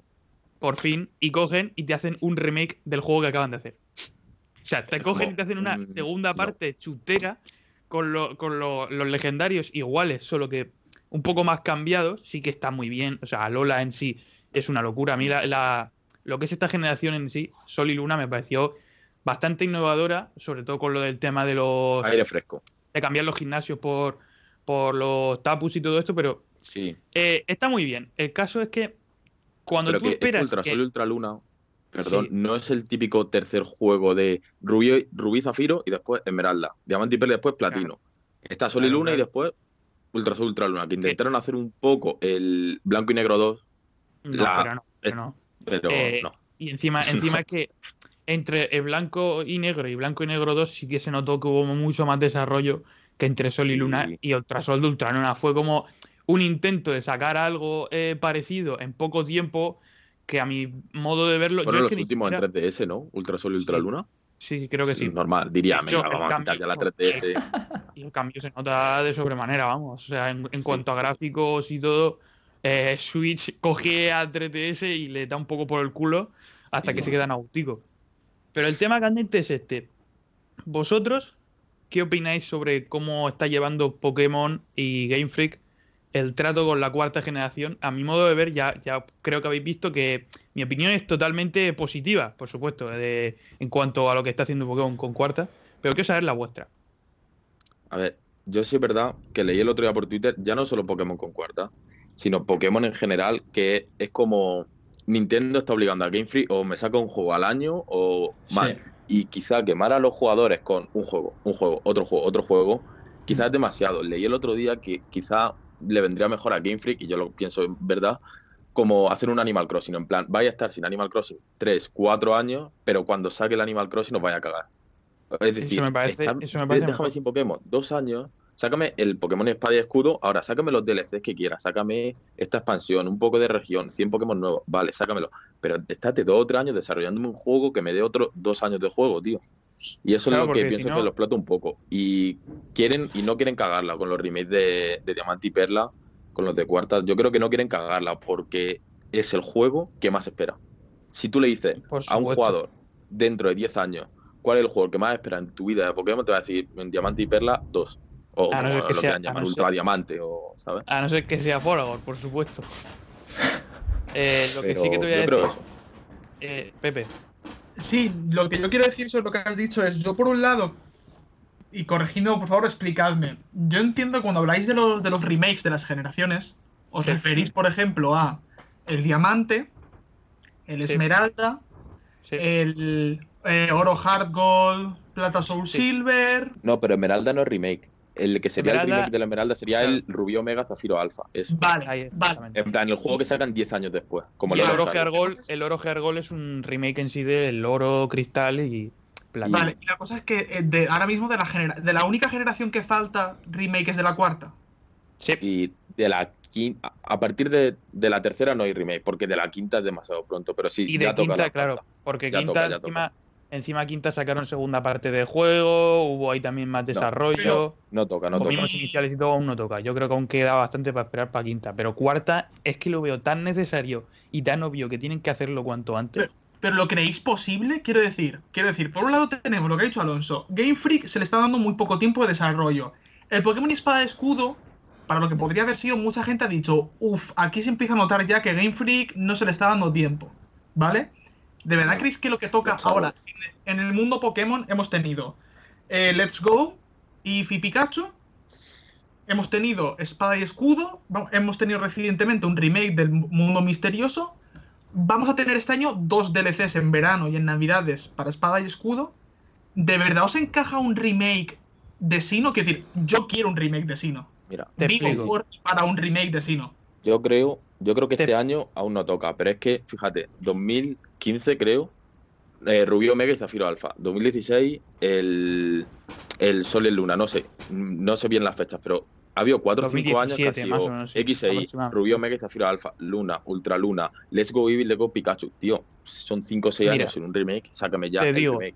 Speaker 3: Por fin. Y cogen y te hacen un remake del juego que acaban de hacer. O sea, te cogen y te hacen una
Speaker 4: mm,
Speaker 3: segunda
Speaker 4: no.
Speaker 3: parte chutera con, lo- con lo- los legendarios iguales, solo que un poco más cambiados. Sí que está muy bien. O sea, Lola en sí es una locura. A mí la, la- lo que es esta generación en sí, Sol y Luna, me pareció bastante innovadora, sobre todo con lo del tema de los
Speaker 4: Aire fresco.
Speaker 3: de cambiar los gimnasios por, por los tapus y todo esto, pero
Speaker 4: Sí.
Speaker 3: eh, está muy bien. El caso es que cuando
Speaker 4: Pero
Speaker 3: tú
Speaker 4: que es que
Speaker 3: esperas
Speaker 4: Ultra
Speaker 3: que-
Speaker 4: Sol y Ultra Luna, perdón,
Speaker 3: Sí.
Speaker 4: no es el típico tercer juego de Rubí, Rubí Zafiro y después Esmeralda. Diamante y Perla y después Platino. Está Sol y
Speaker 3: Claro,
Speaker 4: Luna y después Ultra Sol, Ultra Luna, que intentaron hacer un poco el Blanco y Negro 2,
Speaker 3: no,
Speaker 4: la-
Speaker 3: pero no, pero no.
Speaker 4: pero
Speaker 3: Eh,
Speaker 4: no.
Speaker 3: Y encima, encima es que entre el blanco y negro y blanco y negro 2 sí que se notó que hubo mucho más desarrollo que entre Sol y. Luna y Ultrasol de Ultraluna. Fue como un intento de sacar algo eh, parecido en poco tiempo que a mi modo de verlo... yo
Speaker 4: Fueron
Speaker 3: es
Speaker 4: los
Speaker 3: que
Speaker 4: últimos
Speaker 3: siquiera-
Speaker 4: en 3DS, ¿no? Ultra Sol y Ultra
Speaker 3: Sí. Creo que sí.
Speaker 4: Normal, diría,
Speaker 3: hecho,
Speaker 4: venga, vamos a quitar ya la
Speaker 3: cambio-
Speaker 4: 3DS.
Speaker 3: Y el cambio se nota de sobremanera, vamos. O sea, en, en cuanto a gráficos y todo, eh, Switch coge a 3DS y le da un poco por el culo hasta que se quedan agustico. Pero el tema candente es este. ¿Vosotros qué opináis sobre cómo está llevando Pokémon y Game Freak el trato con la cuarta generación? A mi modo de ver, ya, ya creo que habéis visto que mi opinión es totalmente positiva, por supuesto, de- en cuanto a lo que está haciendo Pokémon con cuarta. Pero quiero saber la vuestra.
Speaker 4: A ver, yo sí es verdad que leí el otro día por Twitter, ya no solo Pokémon con cuarta, sino Pokémon en general, que es como Nintendo está obligando a Game Freak o me saca un juego al año o.
Speaker 1: Sí.
Speaker 4: Y quizá quemar a los jugadores con un juego, un juego, otro juego, otro juego, quizás es demasiado. Leí el otro día que quizá le vendría mejor a Game Freak, y yo lo pienso en verdad, como hacer un Animal Crossing. En plan, vaya a estar sin Animal Crossing 3, 4 años, pero cuando saque el Animal Crossing nos vaya a cagar. Es decir,
Speaker 3: me parece-
Speaker 4: está-
Speaker 3: eso me parece
Speaker 4: déjame
Speaker 3: mejor.
Speaker 4: sin Pokémon, dos años, sácame el Pokémon Espada y Escudo, ahora sácame los DLCs que quieras, sácame esta expansión, un poco de región, 100 Pokémon nuevos, vale, sácamelo. Pero estate dos o tres años desarrollándome un juego que me dé otros dos años de juego, tío. Y eso
Speaker 3: Claro,
Speaker 4: es lo que
Speaker 3: si
Speaker 4: pienso
Speaker 3: no-
Speaker 4: que lo explota un poco. Y quieren y no quieren cagarla con los remakes de, de Diamante y Perla, con los de Cuarta. Yo creo que no quieren cagarla porque es el juego que más espera. Si tú le dices a un jugador dentro de 10 años cuál es el juego que más espera en tu vida de Pokémon, te va a decir en Diamante y Perla 2. O
Speaker 3: A no ser que sea- no
Speaker 4: Ultra
Speaker 3: ser-
Speaker 4: Diamante, o, ¿sabes?
Speaker 3: A no ser que sea Foragor, por supuesto. Eh, lo que sí que te voy a decir, eh, Pepe,
Speaker 5: Sí, lo que yo quiero decir sobre lo que has dicho es, yo por un lado, y corregidme, por favor, explicadme. Yo entiendo que cuando habláis de los, de los remakes de las generaciones, os
Speaker 3: Sí.
Speaker 5: referís, por ejemplo, a el diamante, el
Speaker 3: Sí.
Speaker 5: esmeralda,
Speaker 3: sí.
Speaker 5: el eh, oro hard gold, plata soul
Speaker 3: Sí.
Speaker 5: silver.
Speaker 4: No, pero Esmeralda no es remake. El que sería
Speaker 3: Esmeralda-
Speaker 4: el remake de la Esmeralda sería el Rubí Omega Zafiro Alfa. Eso.
Speaker 5: Vale,
Speaker 3: Ahí,
Speaker 5: vale.
Speaker 4: En plan, el juego que sacan 10 años después. Como
Speaker 3: Y
Speaker 4: el Oro.
Speaker 3: Heargol, el oro es un remake en sí del oro cristal y.
Speaker 5: Vale, y la cosa es que eh, de, ahora mismo de la, genera- de la única generación que falta remake es de la cuarta.
Speaker 3: Sí,
Speaker 4: Y de la quinta, a partir de, de la tercera no hay remake, porque de la quinta es demasiado pronto, pero sí,
Speaker 3: y
Speaker 4: ya
Speaker 3: de
Speaker 4: toca
Speaker 3: quinta,
Speaker 4: la
Speaker 3: claro,
Speaker 4: cuarta.
Speaker 3: porque
Speaker 4: Ya
Speaker 3: quinta
Speaker 4: toca, ya
Speaker 3: encima, encima quinta sacaron segunda parte del juego, hubo ahí también más desarrollo.
Speaker 4: No toca, no
Speaker 3: Los
Speaker 4: toca.
Speaker 3: mismos iniciales y todo aún no toca. Yo creo que aún queda bastante para esperar para quinta. Pero cuarta es que lo veo tan necesario y tan obvio que tienen que hacerlo cuanto antes.
Speaker 5: pero ¿lo creéis posible? Quiero decir, quiero decir, por un lado tenemos lo que ha dicho Alonso. Game Freak se le está dando muy poco tiempo de desarrollo. El Pokémon Espada de Escudo, para lo que podría haber sido, mucha gente ha dicho, uff, aquí se empieza a notar ya que Game Freak no se le está dando tiempo, ¿vale? ¿De verdad creéis que lo que toca ahora en el mundo Pokémon hemos tenido eh, Let's Go y Pikachu? Hemos tenido Espada y Escudo, hemos tenido recientemente un remake del Mundo Misterioso. Vamos a tener este año dos DLCs en verano y en Navidades para Espada y Escudo. ¿De verdad os encaja un remake de Sino? Quiero decir, yo quiero un remake de Sino.
Speaker 4: Mira,
Speaker 3: Te
Speaker 5: Digo
Speaker 3: explico.
Speaker 5: para un remake de Sino.
Speaker 4: yo creo, yo creo que
Speaker 3: Te-
Speaker 4: este año aún no toca, pero es que, fíjate, 2015 creo, eh, Rubio Omega y Zafiro Alfa. 2016, el, el Sol y Luna, no sé, no sé bien las fechas, pero ha habido 4 o 5 años que ha
Speaker 3: 2017
Speaker 4: sido
Speaker 3: más o menos, sí,
Speaker 4: X6,
Speaker 3: aproximadamente.
Speaker 4: Rubio Omega y Zafiro Alfa, Luna, Ultra Luna, Let's Go Eevee, Let's Go Pikachu. Tío, son 5 o 6
Speaker 3: Mira,
Speaker 4: años sin un remake, sácame ya el
Speaker 3: digo,
Speaker 4: remake.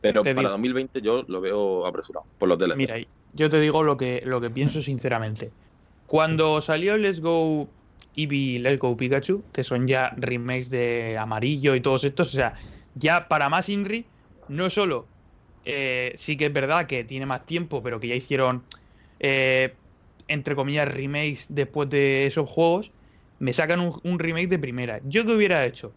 Speaker 4: Pero para
Speaker 3: digo.
Speaker 4: 2020 yo lo veo apresurado, por los DLC.
Speaker 3: Mira, yo te digo lo que, lo que pienso sinceramente. Cuando salió Let's Go Eevee y Let's Go Pikachu, que son ya remakes de Amarillo y todos estos, o sea, ya para más Inri, no solo eh, sí que es verdad que tiene más tiempo, pero que ya hicieron, eh, entre comillas, remakes después de esos juegos, me sacan un, un remake de primera. ¿Yo qué hubiera hecho?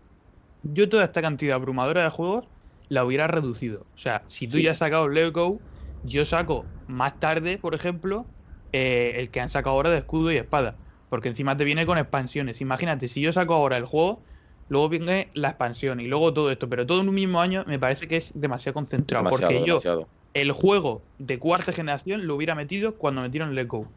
Speaker 3: Yo toda esta cantidad abrumadora de juegos la hubiera reducido. O sea, si tú
Speaker 4: Sí.
Speaker 3: ya has sacado Let's Go, yo saco más tarde, por ejemplo, eh, el que han sacado ahora de escudo y espada. Porque encima te viene con expansiones. Imagínate, si yo saco ahora el juego, luego viene la expansión y luego todo esto. Pero todo en un mismo año me parece que es demasiado concentrado.
Speaker 4: demasiado,
Speaker 3: porque yo, el juego de cuarta generación lo hubiera metido cuando metieron Let's Go.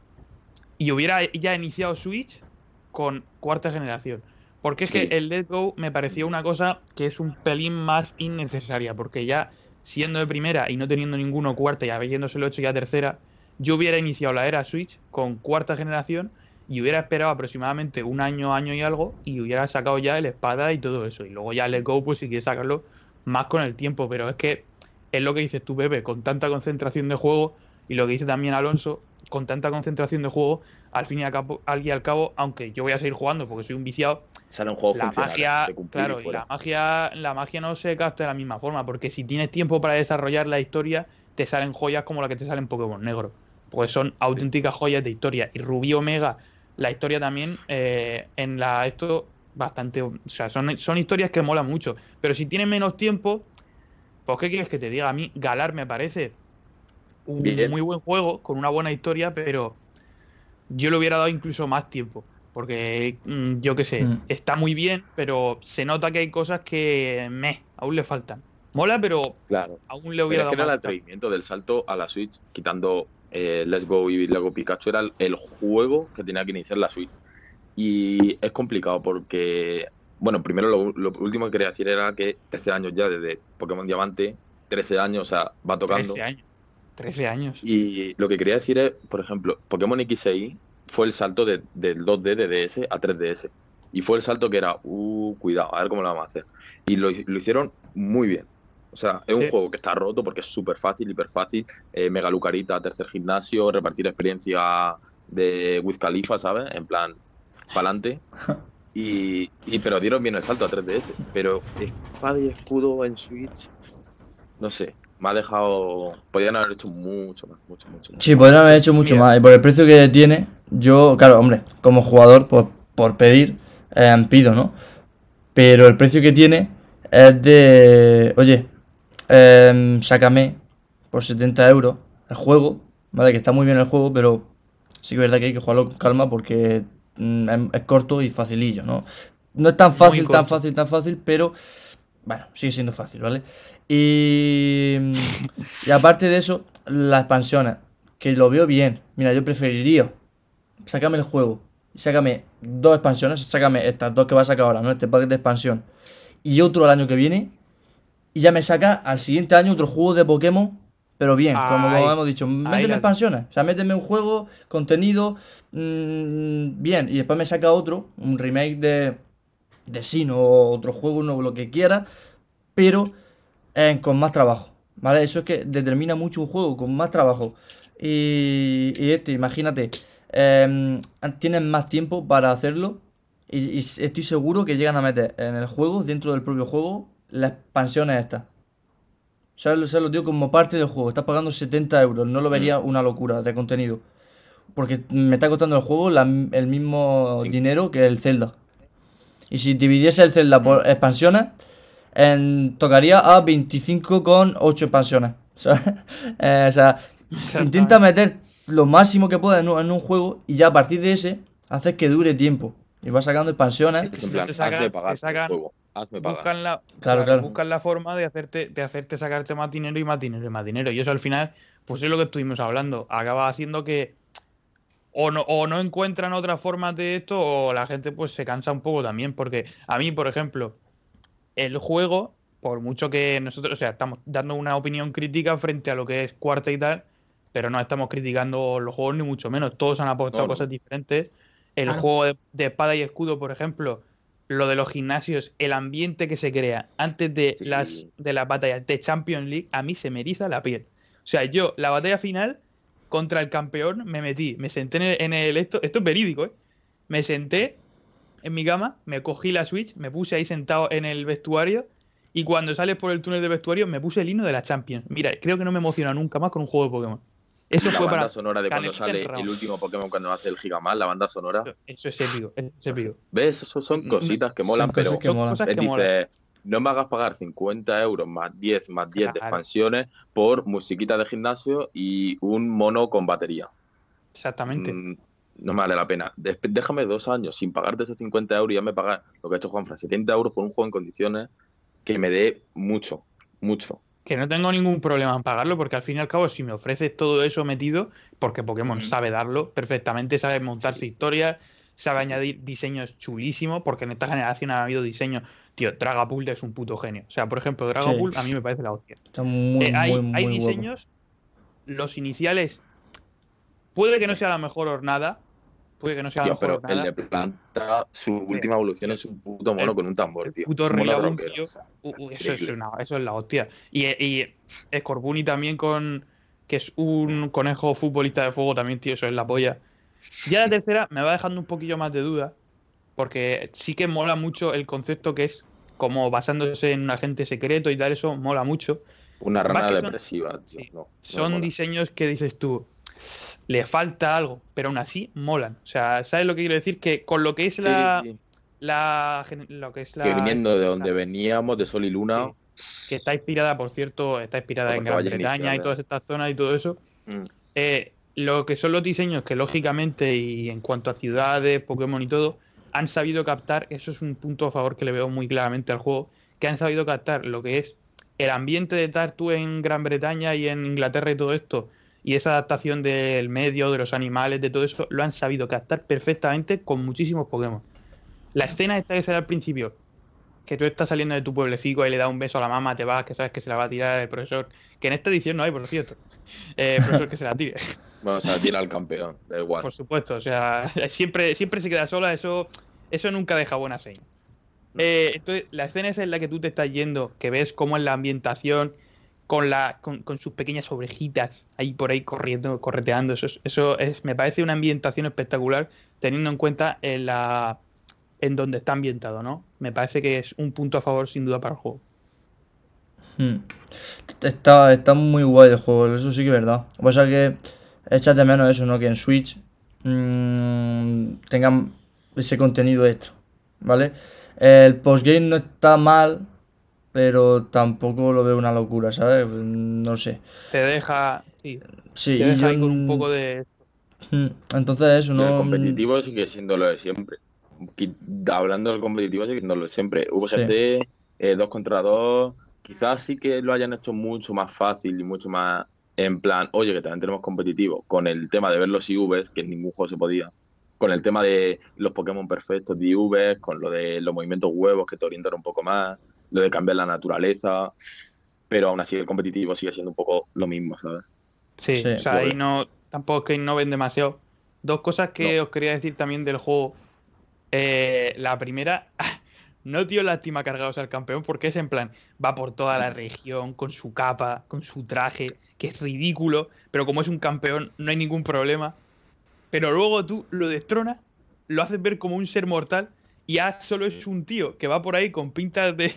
Speaker 3: Y hubiera ya iniciado Switch con cuarta generación. Porque es que el Let's Go me parecía una cosa que es un pelín más innecesaria. Porque ya siendo de primera y no teniendo ninguno cuarta y habiéndoselo hecho ya tercera, yo hubiera iniciado la era Switch con cuarta generación y hubiera esperado aproximadamente un año, año y algo y hubiera sacado ya el espada y todo eso. Y luego ya el Let's Go, pues si quieres sacarlo más con el tiempo. Pero es que es lo que dices tú, Pepe, con tanta concentración de juego y lo que dice también Alonso, con tanta concentración de juego, al fin y al cabo, al, y al cabo aunque yo voy a seguir jugando porque soy un viciado,
Speaker 4: Salen juegos
Speaker 3: la
Speaker 4: funcionales,
Speaker 3: magia, claro, y la magia, la magia no se capta de la misma forma, porque si tienes tiempo para desarrollar la historia, te salen joyas como la que te salen en Pokémon Negro. Pues son auténticas joyas de historia. Y Rubí Omega, la historia también, eh, en la esto, bastante. O sea, son, son historias que molan mucho. Pero si tienes menos tiempo, pues ¿qué quieres que te diga? A mí, Galar me parece un
Speaker 4: Bien.
Speaker 3: muy buen juego, con una buena historia, pero yo le hubiera dado incluso más tiempo. Porque, mm, yo qué sé,
Speaker 1: Mm.
Speaker 3: está muy bien, pero se nota que hay cosas que me aún le faltan. Mola, pero
Speaker 4: Claro.
Speaker 3: aún le
Speaker 4: Pero
Speaker 3: hubiera
Speaker 4: es que
Speaker 3: dado
Speaker 4: era el atrevimiento del salto a la Switch, quitando eh, Let's Go y Let's Go Pikachu, era el, juego que tenía que iniciar la Switch. Y es complicado porque, bueno, primero lo, lo último que quería decir era que 13 años ya desde Pokémon Diamante, 13 años, o sea, va tocando.
Speaker 3: 13 años. 13 años.
Speaker 4: Y lo que quería decir es, por ejemplo, Pokémon XY fue el salto de- del 2D de DS a 3DS. Y fue el salto que era, uh, cuidado, a ver cómo lo vamos a hacer. Y lo, lo hicieron muy bien. O sea, es un juego que está roto porque es súper fácil, hiper fácil. Eh, Mega Lucarita, tercer gimnasio, repartir experiencia de Wiz Khalifa, ¿sabes? En plan, pa'lante. Y, y pero dieron bien el salto a 3DS. Pero espada y escudo en Switch, no sé, me ha dejado. Podrían haber hecho mucho más, mucho, mucho más.
Speaker 1: Sí, podrían haber hecho mucho
Speaker 3: Mira.
Speaker 1: más. Y por el precio que tiene, yo, claro, hombre, como jugador, por, por pedir, eh, pido, ¿no? Pero el precio que tiene es de. Oye, eh, sácame por 70 euros el juego, ¿vale? Que está muy bien el juego, pero sí que es verdad que hay que jugarlo con calma porque mm, es, es corto y facilillo, ¿no? No es tan fácil, tan fácil, tan fácil, pero bueno, sigue siendo fácil, ¿vale? Y, y aparte de eso, las expansiones, que lo veo bien. Mira, yo preferiría sácame el juego sácame dos expansiones, sácame estas dos que va a sacar ahora, ¿no? Este pack de expansión y otro el año que viene y ya me saca al siguiente año otro juego de Pokémon, pero bien, como,
Speaker 3: Ahí,
Speaker 1: hemos dicho, méteme
Speaker 3: la-
Speaker 1: expansiones, o sea, méteme un juego, contenido, mm, bien, y después me saca otro, un remake de, de Sino otro juego, no, lo que quiera, pero eh, con más trabajo, ¿vale? Eso es que determina mucho un juego con más trabajo. Y, y este, imagínate, em, tienen más tiempo para hacerlo y, y estoy seguro que llegan a meter en el juego, dentro del propio juego, la expansión es esta. ¿Sabes? Se lo digo como parte del juego. Estás pagando 70 euros. No lo vería
Speaker 4: Mm.
Speaker 1: una locura de contenido. Porque me está costando el juego la- el mismo
Speaker 4: Sí.
Speaker 1: dinero que el Zelda. Y si dividiese el Zelda por expansiones, en- tocaría a 25 con 8 expansiones. Eh, o sea, intenta meter lo máximo que pueda en un, en un juego y ya a partir de ese haces que dure tiempo. Y vas sacando expansiones.
Speaker 4: Es plan,
Speaker 3: te sacan- te
Speaker 4: pagar
Speaker 3: sacan-
Speaker 4: el juego. Hazme pagar.
Speaker 3: buscan la,
Speaker 1: Claro, claro.
Speaker 3: buscan la forma de hacerte, de hacerte sacarte más dinero y más dinero y más dinero. Y eso al final, pues es lo que estuvimos hablando. Acaba haciendo que o no, o no encuentran otra forma de esto, o la gente pues se cansa un poco también. Porque a mí, por ejemplo, el juego, por mucho que nosotros, o sea, estamos dando una opinión crítica frente a lo que es cuarta y tal, pero no estamos criticando los juegos ni mucho menos. Todos han aportado
Speaker 4: No, no.
Speaker 3: cosas diferentes. El
Speaker 5: Claro.
Speaker 3: juego de, de espada y escudo, por ejemplo, lo de los gimnasios, el ambiente que se crea antes de
Speaker 4: Sí.
Speaker 3: las de las batallas de Champions League, a mí se me eriza la piel. O sea, yo, la batalla final contra el campeón, me metí, me senté en el, en el- esto, esto es verídico, ¿eh? Me senté en mi cama, me cogí la Switch, me puse ahí sentado en el vestuario y cuando sales por el túnel de vestuario me puse el himno de la Champions. Mira, creo que no me emociona nunca más con un juego de Pokémon. Eso
Speaker 4: la
Speaker 3: fue
Speaker 4: banda
Speaker 3: para...
Speaker 4: sonora de cuando sale el último Pokémon cuando hace el Gigamal, la banda sonora.
Speaker 3: Eso es épico, eso es épico.
Speaker 4: ¿Ves? Eso son
Speaker 3: Mm,
Speaker 4: cositas que molan, pero
Speaker 1: que molan.
Speaker 3: cosas
Speaker 4: dices, no me hagas pagar 50 euros más 10 más 10 de expansiones por musiquita de gimnasio y un mono con batería.
Speaker 3: Exactamente.
Speaker 4: Mm, no me vale la pena. Déjame dos años sin pagarte esos 50 euros y ya me pagas lo que ha hecho Juanfran, 70 euros por un juego en condiciones que me dé mucho, mucho.
Speaker 3: Que no tengo ningún problema en pagarlo, porque al fin y al cabo, si me ofreces todo eso metido, porque Pokémon sabe darlo perfectamente, sabe montar su historia, sabe añadir diseños chulísimos, porque en esta generación ha habido diseños. Tío, Dragapult es un puto genio. O sea, por ejemplo, Dragapult a mí me parece la hostia.
Speaker 1: Está muy,
Speaker 3: Eh, hay,
Speaker 1: muy, muy
Speaker 3: hay
Speaker 1: guapo.
Speaker 3: diseños, los iniciales, puede que no sea la mejor hornada, puede que no sea
Speaker 4: Tío, pero el de planta, su última evolución es un puto mono
Speaker 3: El-
Speaker 4: con un tambor, tío.
Speaker 3: puto
Speaker 4: rockero,
Speaker 3: tío.
Speaker 4: o sea,
Speaker 3: Uh, uh, eso, es
Speaker 4: increíble.
Speaker 3: una- eso es la hostia. Y, y Scorbunny también con. que es un conejo futbolista de fuego también, tío, eso es la polla. Ya la tercera me va dejando un poquillo más de duda. Porque sí que mola mucho el concepto que es como basándose en un agente secreto y tal, eso mola mucho.
Speaker 4: Una rana
Speaker 3: que son-
Speaker 4: depresiva, tío. no,
Speaker 3: Son diseños que dices tú, le falta algo, pero aún así molan. O sea, ¿sabes lo que quiero decir? Que con lo que es la.
Speaker 4: sí.
Speaker 3: la gen- lo que es la.
Speaker 4: Que viniendo de donde veníamos, de Sol y Luna,
Speaker 3: que está inspirada, por cierto, está inspirada en Gran Bretaña y todas estas zonas y todo eso.
Speaker 4: mm,
Speaker 3: Eh, lo que son los diseños que lógicamente y en cuanto a ciudades, Pokémon y todo, han sabido captar, eso es un punto a favor que le veo muy claramente al juego, que han sabido captar lo que es el ambiente de Tartu en Gran Bretaña y en Inglaterra y todo esto, y esa adaptación del medio, de los animales, de todo eso, lo han sabido captar perfectamente con muchísimos Pokémon. La escena esta que sale al principio, que tú estás saliendo de tu pueblecito y le das un beso a la mamá, te vas, que sabes que se la va a tirar el profesor, que en esta edición no hay, por cierto. Eh, el profesor que se la tire,
Speaker 4: vamos a tirar al campeón, da igual.
Speaker 3: por supuesto. O sea, siempre, siempre se queda sola, eso, eso nunca deja buena seña. Eh, entonces, la escena esa en la que tú te estás yendo, que ves cómo en la ambientación, con, la, con, sus pequeñas orejitas ahí por ahí corriendo, correteando, eso, es- eso es, me parece una ambientación espectacular, teniendo en cuenta en, la, en donde está ambientado, ¿no? Me parece que es un punto a favor sin duda para el juego.
Speaker 1: Hmm. Está, está muy guay el juego, eso sí que es verdad. Pasa es que echas de menos eso, ¿no? Que en Switch mm, tengan ese contenido extra, ¿vale? El postgame no está mal, pero tampoco lo veo una locura, ¿sabes? No sé.
Speaker 3: Te deja, sí,
Speaker 1: Sí,
Speaker 3: te deja
Speaker 1: yo
Speaker 3: ahí con un poco de...
Speaker 1: Hmm, Entonces eso
Speaker 4: Y el
Speaker 1: no...
Speaker 4: competitivo sigue siendo lo de siempre. Hablando del competitivo sigue siendo lo de siempre. VGC, 2 contra 2, quizás sí que lo hayan hecho mucho más fácil y mucho más en plan, oye, que también tenemos competitivo, con el tema de ver los IVs, que en ningún juego se podía, con el tema de los Pokémon perfectos de IVs, con lo de los movimientos huevos que te orientan un poco más, lo de cambiar la naturaleza, pero aún así el competitivo sigue siendo un poco lo mismo, ¿sabes?
Speaker 3: Sí,
Speaker 1: Sí,
Speaker 3: o sea, ahí no, tampoco es que innoven demasiado. Dos cosas que os quería decir también del juego. Eh, la primera, no tío lástima cargados al campeón porque es en plan, va por toda la región con su capa, con su traje, que es ridículo, pero como es un campeón no hay ningún problema. Pero luego tú lo destronas, lo haces ver como un ser mortal y ya solo es un tío que va por ahí con pintas de.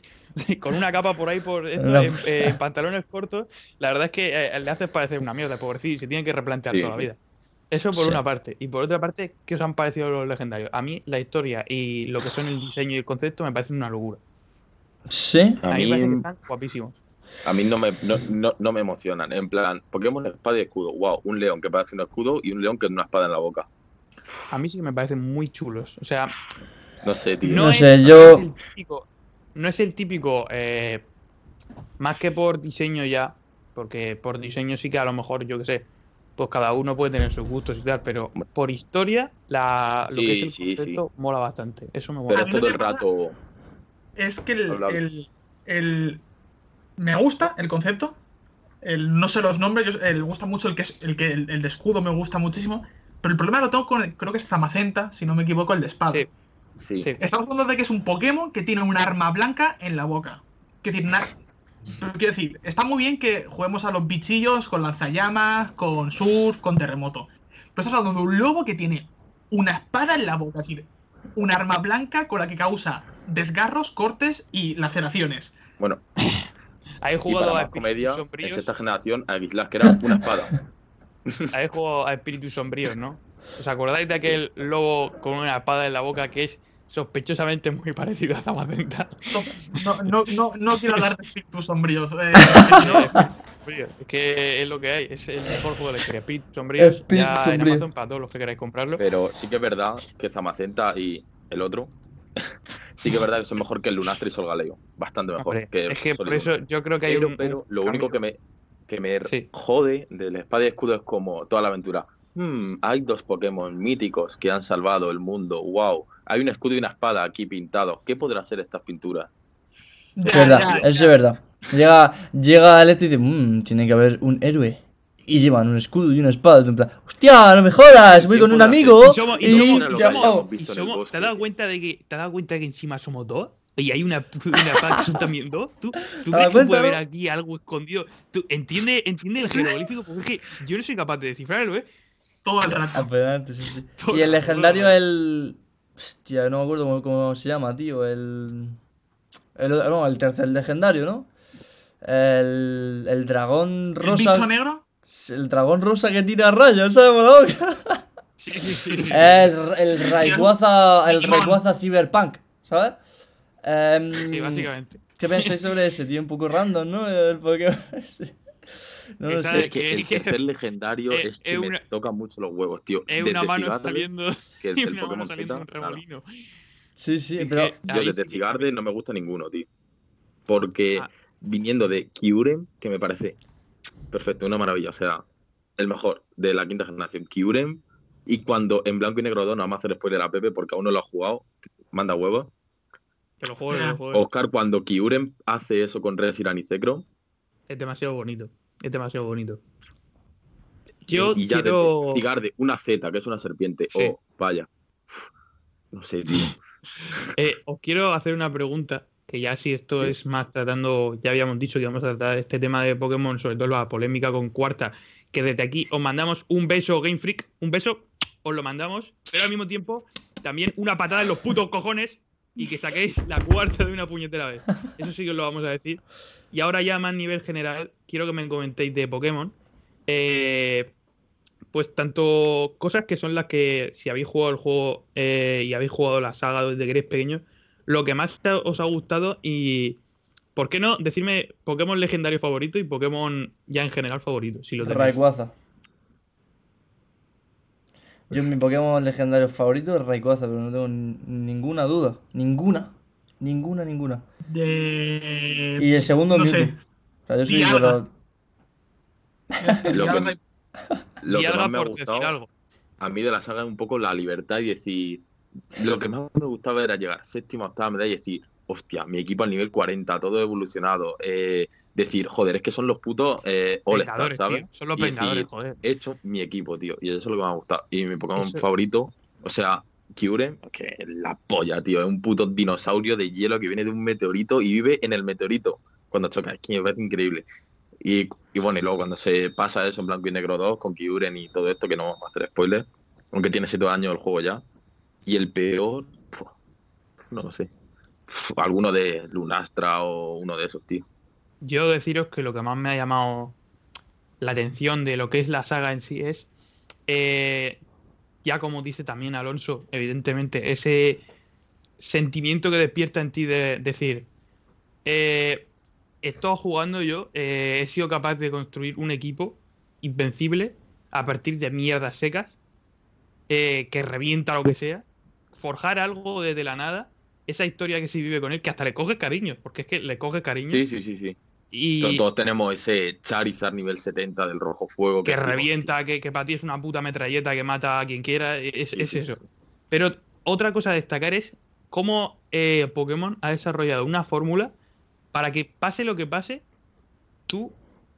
Speaker 3: de- con una capa por ahí por esto,
Speaker 1: Una-
Speaker 3: en, eh, en pantalones cortos. La verdad es que eh, le haces parecer una mierda, pobrecillo, y se tiene que replantear
Speaker 4: Sí,
Speaker 3: toda la vida. Eso por
Speaker 1: Sí.
Speaker 3: una parte. Y por otra parte, ¿qué os han parecido los legendarios? A mí la historia y lo que son el diseño y el concepto me parecen una locura.
Speaker 1: Sí.
Speaker 3: A,
Speaker 4: A
Speaker 3: mí me parece que
Speaker 4: mí,
Speaker 3: están guapísimos.
Speaker 4: a mí no, me, no, no- no me emocionan. En plan, Pokémon espada y escudo. Wow, un león que parece un escudo y un león que tiene una espada en la boca.
Speaker 3: A mí sí que me parecen muy chulos. O sea,
Speaker 4: No sé, tío.
Speaker 1: No
Speaker 3: es,
Speaker 1: sé,
Speaker 3: no
Speaker 1: yo-
Speaker 3: es el típico. No es el típico. eh, más que por diseño ya. Porque por diseño sí que a lo mejor, yo qué sé. Pues cada uno puede tener sus gustos y tal. Pero por historia, la, lo
Speaker 4: Sí,
Speaker 3: que es el
Speaker 4: sí, sí.
Speaker 3: concepto mola bastante. Eso me
Speaker 4: Pero
Speaker 3: mola.
Speaker 5: Lo
Speaker 4: todo
Speaker 5: que
Speaker 4: el rato.
Speaker 5: Es que el, el- el- me gusta el concepto. El, no sé los nombres, yo- el, me gusta mucho el que es el que el, el de escudo me gusta muchísimo. Pero el problema lo tengo con el- creo que es Zamacenta, si no me equivoco, el de espada.
Speaker 3: Sí,
Speaker 4: Sí.
Speaker 3: sí.
Speaker 5: Estamos hablando de que es un Pokémon que tiene un arma blanca en la boca. Quiero decir, quiero decir, está muy bien que juguemos a los bichillos con lanzallamas, con surf, con terremoto. Pero estás hablando de un lobo que tiene una espada en la boca, es decir, un arma blanca con la que causa desgarros, cortes y laceraciones.
Speaker 4: Bueno,
Speaker 3: ¿Habéis
Speaker 4: y
Speaker 3: jugado
Speaker 4: para
Speaker 3: a
Speaker 4: comedia, en sexta generación, a Gislas que era una espada.
Speaker 3: Habéis jugado a Espíritus Sombríos, ¿no? ¿Os acordáis de aquel lobo con una espada en la boca que es sospechosamente muy parecido a Zamacenta?
Speaker 5: No, no, no, no quiero hablar de espíritus sombríos. eh,
Speaker 3: Sombríos, Es que es lo que hay, es el mejor juego de la historia. Espíritus Sombríos ya en. Amazon para todos los que queráis comprarlo.
Speaker 4: Pero sí que es verdad que Zamacenta y el otro. sí que es verdad que son mejor que el Lunastre y Solgaleo. Bastante mejor.
Speaker 3: Hombre,
Speaker 4: que
Speaker 3: es que por eso yo creo que hay
Speaker 4: pero,
Speaker 3: un.
Speaker 4: pero
Speaker 3: un
Speaker 4: lo único que me, que me
Speaker 3: Sí.
Speaker 4: jode del espada y escudo es como toda la aventura. Hmm, hay dos Pokémon míticos que han salvado el mundo. Wow. Hay un escudo y una espada aquí pintados. ¿Qué podrá hacer estas pinturas?
Speaker 1: Es verdad, eso es verdad. Llega, llega esto y dice, mmm, tiene que haber un héroe. Y llevan un escudo y una espada. En plan, hostia, no me jodas, voy
Speaker 4: ¿Quién
Speaker 1: con un amigo.
Speaker 3: Y somos, y
Speaker 1: y
Speaker 3: y. ¿te has dado cuenta de que te has dado cuenta que encima somos dos? Y hay una, una espada que son también dos. ¿Tú, tú
Speaker 1: ¿Te das
Speaker 3: crees que puede haber aquí algo escondido? ¿Tú entiende, entiende el jeroglífico? Porque es que yo no soy capaz de descifrarlo, ¿eh?
Speaker 5: Todo el rato.
Speaker 1: Apenante, sí, sí.
Speaker 3: Todo
Speaker 1: Y el
Speaker 3: el
Speaker 1: legendario,
Speaker 3: el
Speaker 1: el. Hostia, no me acuerdo cómo, cómo se llama, tío. El. El, no, el tercer legendario, ¿no? El, el dragón
Speaker 5: ¿El
Speaker 1: rosa.
Speaker 5: bicho negro?
Speaker 1: El dragón rosa que tira rayos, ¿sabes? Por la boca.
Speaker 3: Sí, sí, sí. sí.
Speaker 1: El, el Rayquaza. El. Rayquaza Cyberpunk, ¿sabes? Em,
Speaker 3: Sí, básicamente.
Speaker 1: ¿Qué pensáis sobre ese, tío? Un poco random, ¿no? El Pokémon. No lo
Speaker 3: Esa-
Speaker 1: sé.
Speaker 4: Es que el
Speaker 3: que-
Speaker 4: tercer legendario
Speaker 3: es
Speaker 4: que me toca mucho los huevos, tío.
Speaker 3: Es
Speaker 4: Desde
Speaker 3: una mano
Speaker 4: Cigarde,
Speaker 3: saliendo,
Speaker 4: que el
Speaker 3: una mano
Speaker 4: Pokémon
Speaker 3: saliendo de un.
Speaker 1: Sí, sí,
Speaker 3: Es
Speaker 1: pero.
Speaker 3: que
Speaker 4: Yo desde
Speaker 3: sí
Speaker 4: Cigarde no me gusta ninguno, tío. Porque
Speaker 3: Ah.
Speaker 4: viniendo de Kyurem, que me parece perfecto, una maravilla. O sea, el mejor de la quinta generación, Kyurem. Y cuando en blanco y negro 2, no vamos a hacer spoiler a Pepe porque aún no lo ha jugado, manda huevos.
Speaker 3: Te lo juego, te lo juego.
Speaker 4: Oscar, cuando Kyurem hace eso con Reshiram y Zekrom,
Speaker 3: Es demasiado bonito. Es demasiado bonito. Yo
Speaker 4: y ya
Speaker 3: quiero.
Speaker 4: Cigarde, una Z, que es una serpiente.
Speaker 3: Sí.
Speaker 4: Oh, vaya. No sé, tío.
Speaker 3: Eh, os quiero hacer una pregunta, que ya si esto
Speaker 4: Sí.
Speaker 3: es más tratando, ya habíamos dicho que vamos a tratar este tema de Pokémon, sobre todo la polémica con Cuarta, que desde aquí os mandamos un beso Game Freak, un beso, os lo mandamos, pero al mismo tiempo también una patada en los putos cojones y que saquéis la cuarta de una puñetera vez. Eso sí que os lo vamos a decir. Y ahora ya más nivel general, quiero que me comentéis de Pokémon. Eh, pues tanto cosas que son las que, si habéis jugado el juego eh, y habéis jugado la saga desde que eres pequeño, lo que más os ha gustado y, ¿por qué no? Decirme Pokémon legendario favorito y Pokémon ya en general favorito, si lo.
Speaker 1: Rayquaza. Yo mi Pokémon legendario favorito es Rayquaza, pero no tengo ninguna duda. Ninguna. Ninguna, ninguna.
Speaker 5: De.
Speaker 1: Y el segundo
Speaker 5: no
Speaker 1: Mewtwo.
Speaker 5: sé.
Speaker 1: O sea, yo soy
Speaker 5: Dialga.
Speaker 1: de los-
Speaker 4: Lo que- Lo más me ha gustado
Speaker 3: algo.
Speaker 4: a mí de la saga es un poco la libertad y decir. Lo que más me gustaba era llegar séptima, octava medalla y decir, hostia, mi equipo al nivel 40, todo evolucionado. eh, decir, joder, es que son los putos eh, All-Stars,
Speaker 3: Vengadores,
Speaker 4: ¿sabes?
Speaker 3: tío. Son los
Speaker 4: Y decir,
Speaker 3: joder.
Speaker 4: He hecho mi equipo, tío, y eso es lo que me ha gustado. Y mi Pokémon
Speaker 3: Eso-
Speaker 4: favorito, o sea, Kyurem, que es la polla, tío, es un puto dinosaurio de hielo que viene de un meteorito y vive en el meteorito cuando choca, es que me parece increíble. Y, y bueno, y luego cuando se pasa eso en blanco y negro 2 con Kyurem y todo esto, que no vamos a hacer spoiler, aunque tiene 7 años el juego ya. Y el peor, puf, no lo sé. Alguno de Lunastra o uno de esos, tío.
Speaker 3: Yo deciros que lo que más me ha llamado la atención de lo que es la saga en sí es, eh, ya como dice también Alonso, evidentemente, ese sentimiento que despierta en ti de decir, eh, he jugando yo, eh, he sido capaz de construir un equipo invencible a partir de mierdas secas, eh, que revienta lo que sea, forjar algo desde la nada, esa historia que se vive con él, que hasta le coges cariño, porque es que le coges cariño.
Speaker 4: Sí, sí, sí, sí.
Speaker 3: Y
Speaker 4: Todos, tenemos ese Charizard nivel 70 del rojo fuego.
Speaker 3: que revienta, que, que para ti es una puta metralleta que mata a quien quiera, es,
Speaker 4: Sí,
Speaker 3: es
Speaker 4: sí,
Speaker 3: eso.
Speaker 4: sí, sí.
Speaker 3: Pero otra cosa a destacar es cómo eh, Pokémon ha desarrollado una fórmula para que pase lo que pase, tú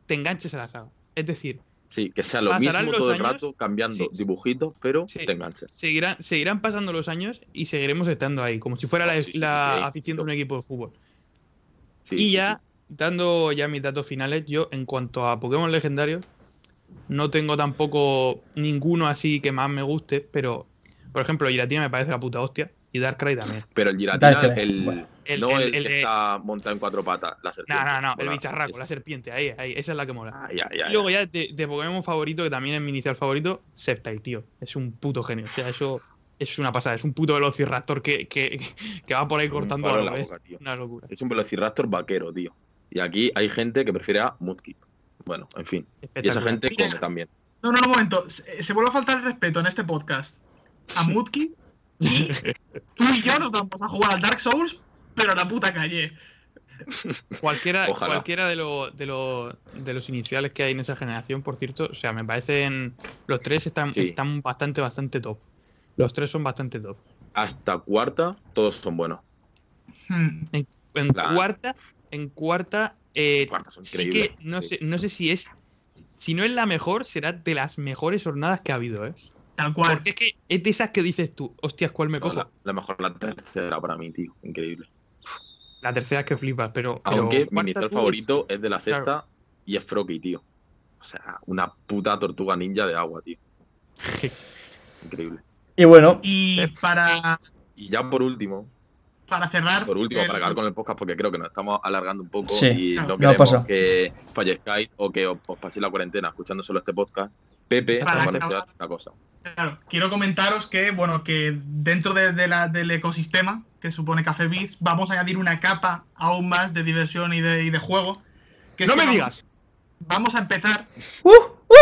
Speaker 3: te enganches a la saga. Es decir,
Speaker 4: Sí, que sea lo
Speaker 3: Pasarán
Speaker 4: mismo todo el rato, cambiando
Speaker 3: sí,
Speaker 4: dibujitos, pero
Speaker 3: sí.
Speaker 4: te enganchas.
Speaker 3: seguirán, seguirán pasando los años y seguiremos estando ahí, como si fuera la,
Speaker 4: Oh, sí,
Speaker 3: la afición de un equipo de fútbol. Y ya, dando ya mis datos finales, yo en cuanto a Pokémon legendarios, no tengo tampoco ninguno así que más me guste, pero, por ejemplo, Giratina me parece la puta hostia y Darkrai también.
Speaker 4: Pero el Giratina,
Speaker 1: Darkrai,
Speaker 4: el,
Speaker 1: bueno.
Speaker 3: El-
Speaker 4: no
Speaker 3: el-
Speaker 4: el,
Speaker 3: el
Speaker 4: que
Speaker 3: de-
Speaker 4: está montado en cuatro patas, la
Speaker 3: No,
Speaker 4: serpiente.
Speaker 3: no, no, el
Speaker 4: mola,
Speaker 3: bicharraco, la serpiente, ahí, ahí, esa es la que mola.
Speaker 4: Ah, ya, ya,
Speaker 3: Y luego
Speaker 4: ya.
Speaker 3: ya de, de Pokémon favorito, que también es mi inicial favorito, Sceptile, tío. Es un puto genio. O sea, eso es una pasada. Es un puto Velociraptor que, que, que va por ahí cortando
Speaker 4: palo
Speaker 3: a
Speaker 4: en
Speaker 3: lo
Speaker 4: la
Speaker 3: ves.
Speaker 4: boca, tío.
Speaker 3: Una locura.
Speaker 4: Es un Velociraptor vaquero, tío. Y aquí hay gente que prefiere a Mudkip. Bueno, en fin. Y esa gente come también.
Speaker 5: No, no, no, un momento. Se, se vuelve a faltar el respeto en este podcast a Mutki y tú y yo nos vamos a jugar al Dark Souls, pero a la puta calle.
Speaker 3: Cualquiera,
Speaker 4: Ojalá.
Speaker 3: cualquiera de, lo- de, lo- de los iniciales que hay en esa generación, por cierto, o sea, me parecen. Los tres están,
Speaker 4: Sí.
Speaker 3: están bastante, bastante top. Los tres son bastante top.
Speaker 4: Hasta cuarta, todos son buenos.
Speaker 5: Hmm.
Speaker 3: En cuarta, en cuarta, eh,
Speaker 4: Cuarta son
Speaker 3: sí que no sé, no sé si es. Si no es la mejor, será de las mejores jornadas que ha habido, ¿eh?
Speaker 5: Tal cual.
Speaker 3: Porque es que es de esas que dices tú, hostias, ¿cuál me
Speaker 4: No,
Speaker 3: cojo?
Speaker 4: la, la mejor la tercera para mí, tío. Increíble.
Speaker 3: La tercera es que flipas, pero. pero
Speaker 4: Aunque mi inicial
Speaker 3: tú es-
Speaker 4: favorito es de la
Speaker 3: Claro.
Speaker 4: sexta y es Froakie, tío. O sea, una puta tortuga ninja de agua, tío. Increíble.
Speaker 1: Y bueno,
Speaker 5: Y
Speaker 3: Eh.
Speaker 5: para,
Speaker 4: Y ya por último,
Speaker 5: para cerrar.
Speaker 4: por último,
Speaker 5: el-
Speaker 4: para acabar con el podcast, porque creo que nos estamos alargando un poco
Speaker 1: Sí,
Speaker 4: y no
Speaker 1: No
Speaker 4: queremos
Speaker 1: pasa.
Speaker 4: que fallezcáis o que os, os paséis la cuarentena escuchando solo este podcast. Pepe
Speaker 5: Para
Speaker 4: nos va a
Speaker 5: que
Speaker 4: anunciar
Speaker 5: nos-
Speaker 4: una cosa.
Speaker 5: Claro, quiero comentaros que, bueno, que dentro de, de la- del ecosistema que supone Café Beats, vamos a añadir una capa aún más de diversión y de, y de juego. Que
Speaker 3: ¡No me
Speaker 5: vamos-
Speaker 3: digas!
Speaker 5: Vamos a empezar
Speaker 1: ¡Uh! ¡Uh!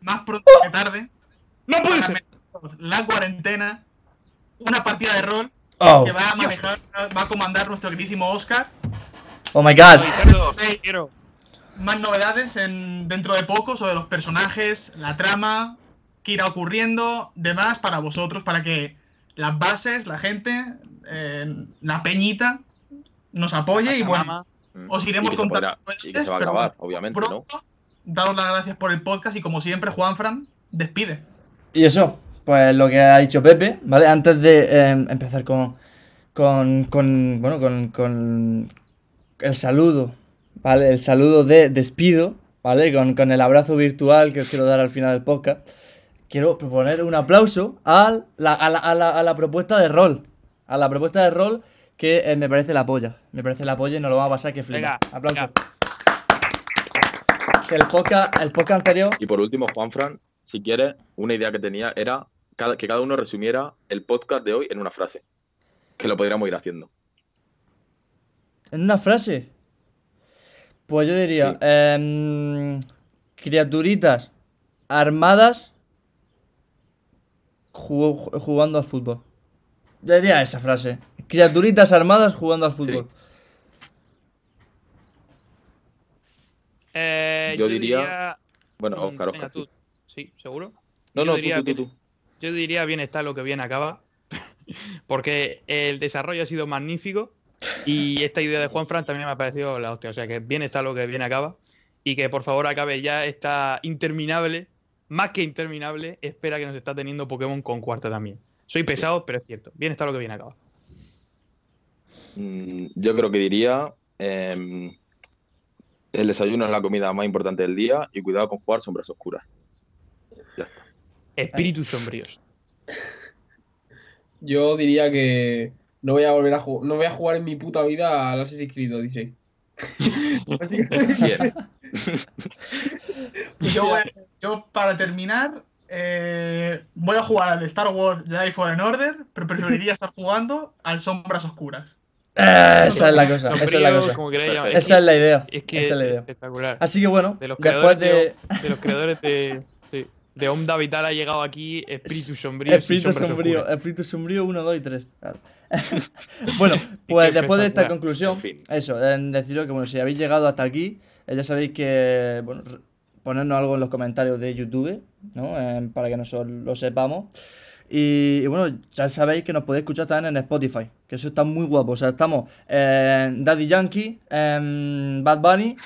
Speaker 5: más pronto que tarde.
Speaker 3: ¡No puede ser!
Speaker 5: La cuarentena, una partida de rol
Speaker 1: Oh,
Speaker 5: que va a manejar, va a comandar nuestro queridísimo Oscar.
Speaker 1: oh my god.
Speaker 3: Ricardo,
Speaker 5: Hey.
Speaker 3: quiero.
Speaker 5: Más novedades en, dentro de poco sobre los personajes, la trama, qué irá ocurriendo, demás para vosotros, para que las bases, la gente, eh, la peñita nos apoye y bueno.
Speaker 4: Mm.
Speaker 5: os iremos
Speaker 4: y que se
Speaker 5: contando
Speaker 4: y que se va a acabar, obviamente, ¿no?
Speaker 5: pronto, daros las gracias por el podcast y como siempre, Juanfran, despide.
Speaker 1: Y eso, pues lo que ha dicho Pepe, ¿vale? Antes de eh, empezar con, con, con, bueno, con, con el saludo, ¿vale? El saludo de despido, ¿vale? Con, con el abrazo virtual que os quiero dar al final del podcast. Quiero proponer un aplauso a la, a la, a la, a la propuesta de rol. A la propuesta de rol que eh, me parece la polla. Me parece la polla y nos lo vamos a pasar que flipa.
Speaker 3: Venga,
Speaker 1: Aplauso.
Speaker 3: venga.
Speaker 1: Que el podcast, el podcast anterior
Speaker 4: Y por último, Juanfran, si quieres, una idea que tenía era cada- que cada uno resumiera el podcast de hoy en una frase. Que lo podríamos ir haciendo.
Speaker 1: ¿En una frase? Pues yo diría,
Speaker 4: Sí.
Speaker 1: em, criaturitas armadas ju- jugando al fútbol. Yo diría esa frase. Criaturitas armadas jugando al fútbol.
Speaker 3: Eh,
Speaker 4: Yo diría- Bueno,
Speaker 3: mm,
Speaker 4: Oscar,
Speaker 3: venga,
Speaker 4: Oscar.
Speaker 3: tú.
Speaker 4: sí.
Speaker 3: Sí, ¿seguro?
Speaker 4: No,
Speaker 3: yo
Speaker 4: no, tú,
Speaker 3: diría
Speaker 4: tú, tú,
Speaker 3: que-
Speaker 4: tú.
Speaker 3: Yo diría bien está lo que bien acaba. Porque el desarrollo ha sido magnífico. Y esta idea de Juan Fran también me ha parecido la hostia. O sea que bien está lo que bien acaba. Y que por favor acabe ya esta interminable, más que interminable, espera que nos está teniendo Pokémon con cuarta también. Soy pesado, pero es cierto. Bien está lo que bien acaba.
Speaker 4: Mm, Yo creo que diría. em, el desayuno es la comida más importante del día y cuidado con jugar sombras oscuras. Ya está.
Speaker 3: Espíritus sombríos.
Speaker 2: Yo diría que no voy a volver a jugar, no voy a jugar en mi puta vida al Assassin's Creed Odyssey.
Speaker 5: Yo, voy- yo, para terminar, eh, voy a jugar al Star Wars Jedi Fallen Order, pero preferiría estar jugando al Sombras Oscuras.
Speaker 1: Eh, esa es la cosa, esa es la cosa.
Speaker 3: como queráis llamar.
Speaker 4: Perfecto.
Speaker 1: Esa es la idea.
Speaker 3: Es que
Speaker 1: Esa es la idea.
Speaker 3: espectacular.
Speaker 1: Así que bueno,
Speaker 3: De los
Speaker 1: después
Speaker 3: creadores
Speaker 1: de
Speaker 3: de, de los creadores de, sí, de Onda Vital ha llegado aquí Espíritu Sombrío.
Speaker 1: Espíritu Sombrío, Espíritu Sombrío 1, 2 y 3. claro. bueno, pues después de esta conclusión,
Speaker 4: En fin.
Speaker 1: eso, en deciros que bueno, si habéis llegado hasta aquí, eh, ya sabéis que, bueno, ponernos algo en los comentarios de YouTube, ¿no? Eh, para que nosotros lo sepamos. Y, y bueno, ya sabéis que nos podéis escuchar también en Spotify, que eso está muy guapo. O sea, estamos en Daddy Yankee, en Bad Bunny,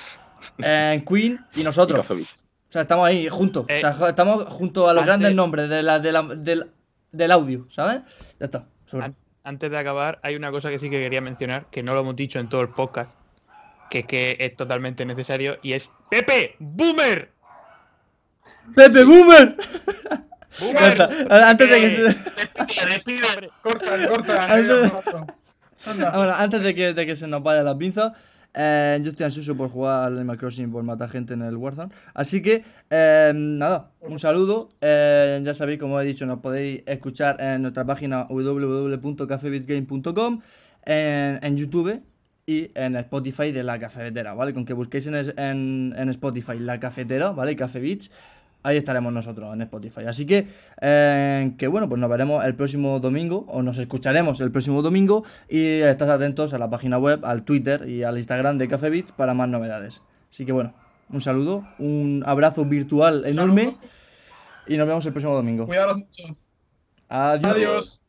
Speaker 1: en Queen y nosotros. O sea, estamos ahí juntos.
Speaker 3: Eh,
Speaker 1: o sea, estamos junto a los
Speaker 3: antes-
Speaker 1: grandes nombres de la, de la- del audio, ¿sabes? Ya está. sobre.
Speaker 3: An- Antes de acabar, hay una cosa que sí que quería mencionar, que no lo hemos dicho en todo el podcast, que es que es totalmente necesario, y es ¡Pepe! ¡Boomer!
Speaker 1: ¡Pepe Boomer! Antes de que se.
Speaker 5: Corta, corta.
Speaker 1: Antes-
Speaker 5: Anda.
Speaker 1: Bueno, antes de que, de que se nos vayan las pinzas, eh, yo estoy ansioso por jugar al Animal Crossing por matar gente en el Warzone. Así que, eh, nada, un saludo. Eh, ya sabéis, como he dicho, nos podéis escuchar en nuestra página www.cafebitgame.com, en, en YouTube y en Spotify de La Cafetera, ¿vale? Con que busquéis en, en, en Spotify La Cafetera, ¿vale? Café Beach. Ahí estaremos nosotros en Spotify. Así que, eh, que bueno, pues nos veremos el próximo domingo, o nos escucharemos el próximo domingo. Y estás atentos a la página web, al Twitter y al Instagram de Café Beats para más novedades. Así que bueno, un saludo, un abrazo virtual enorme.
Speaker 5: Saludos.
Speaker 1: Y nos vemos el próximo domingo.
Speaker 5: Cuidaros mucho.
Speaker 1: Adiós.
Speaker 5: Adiós.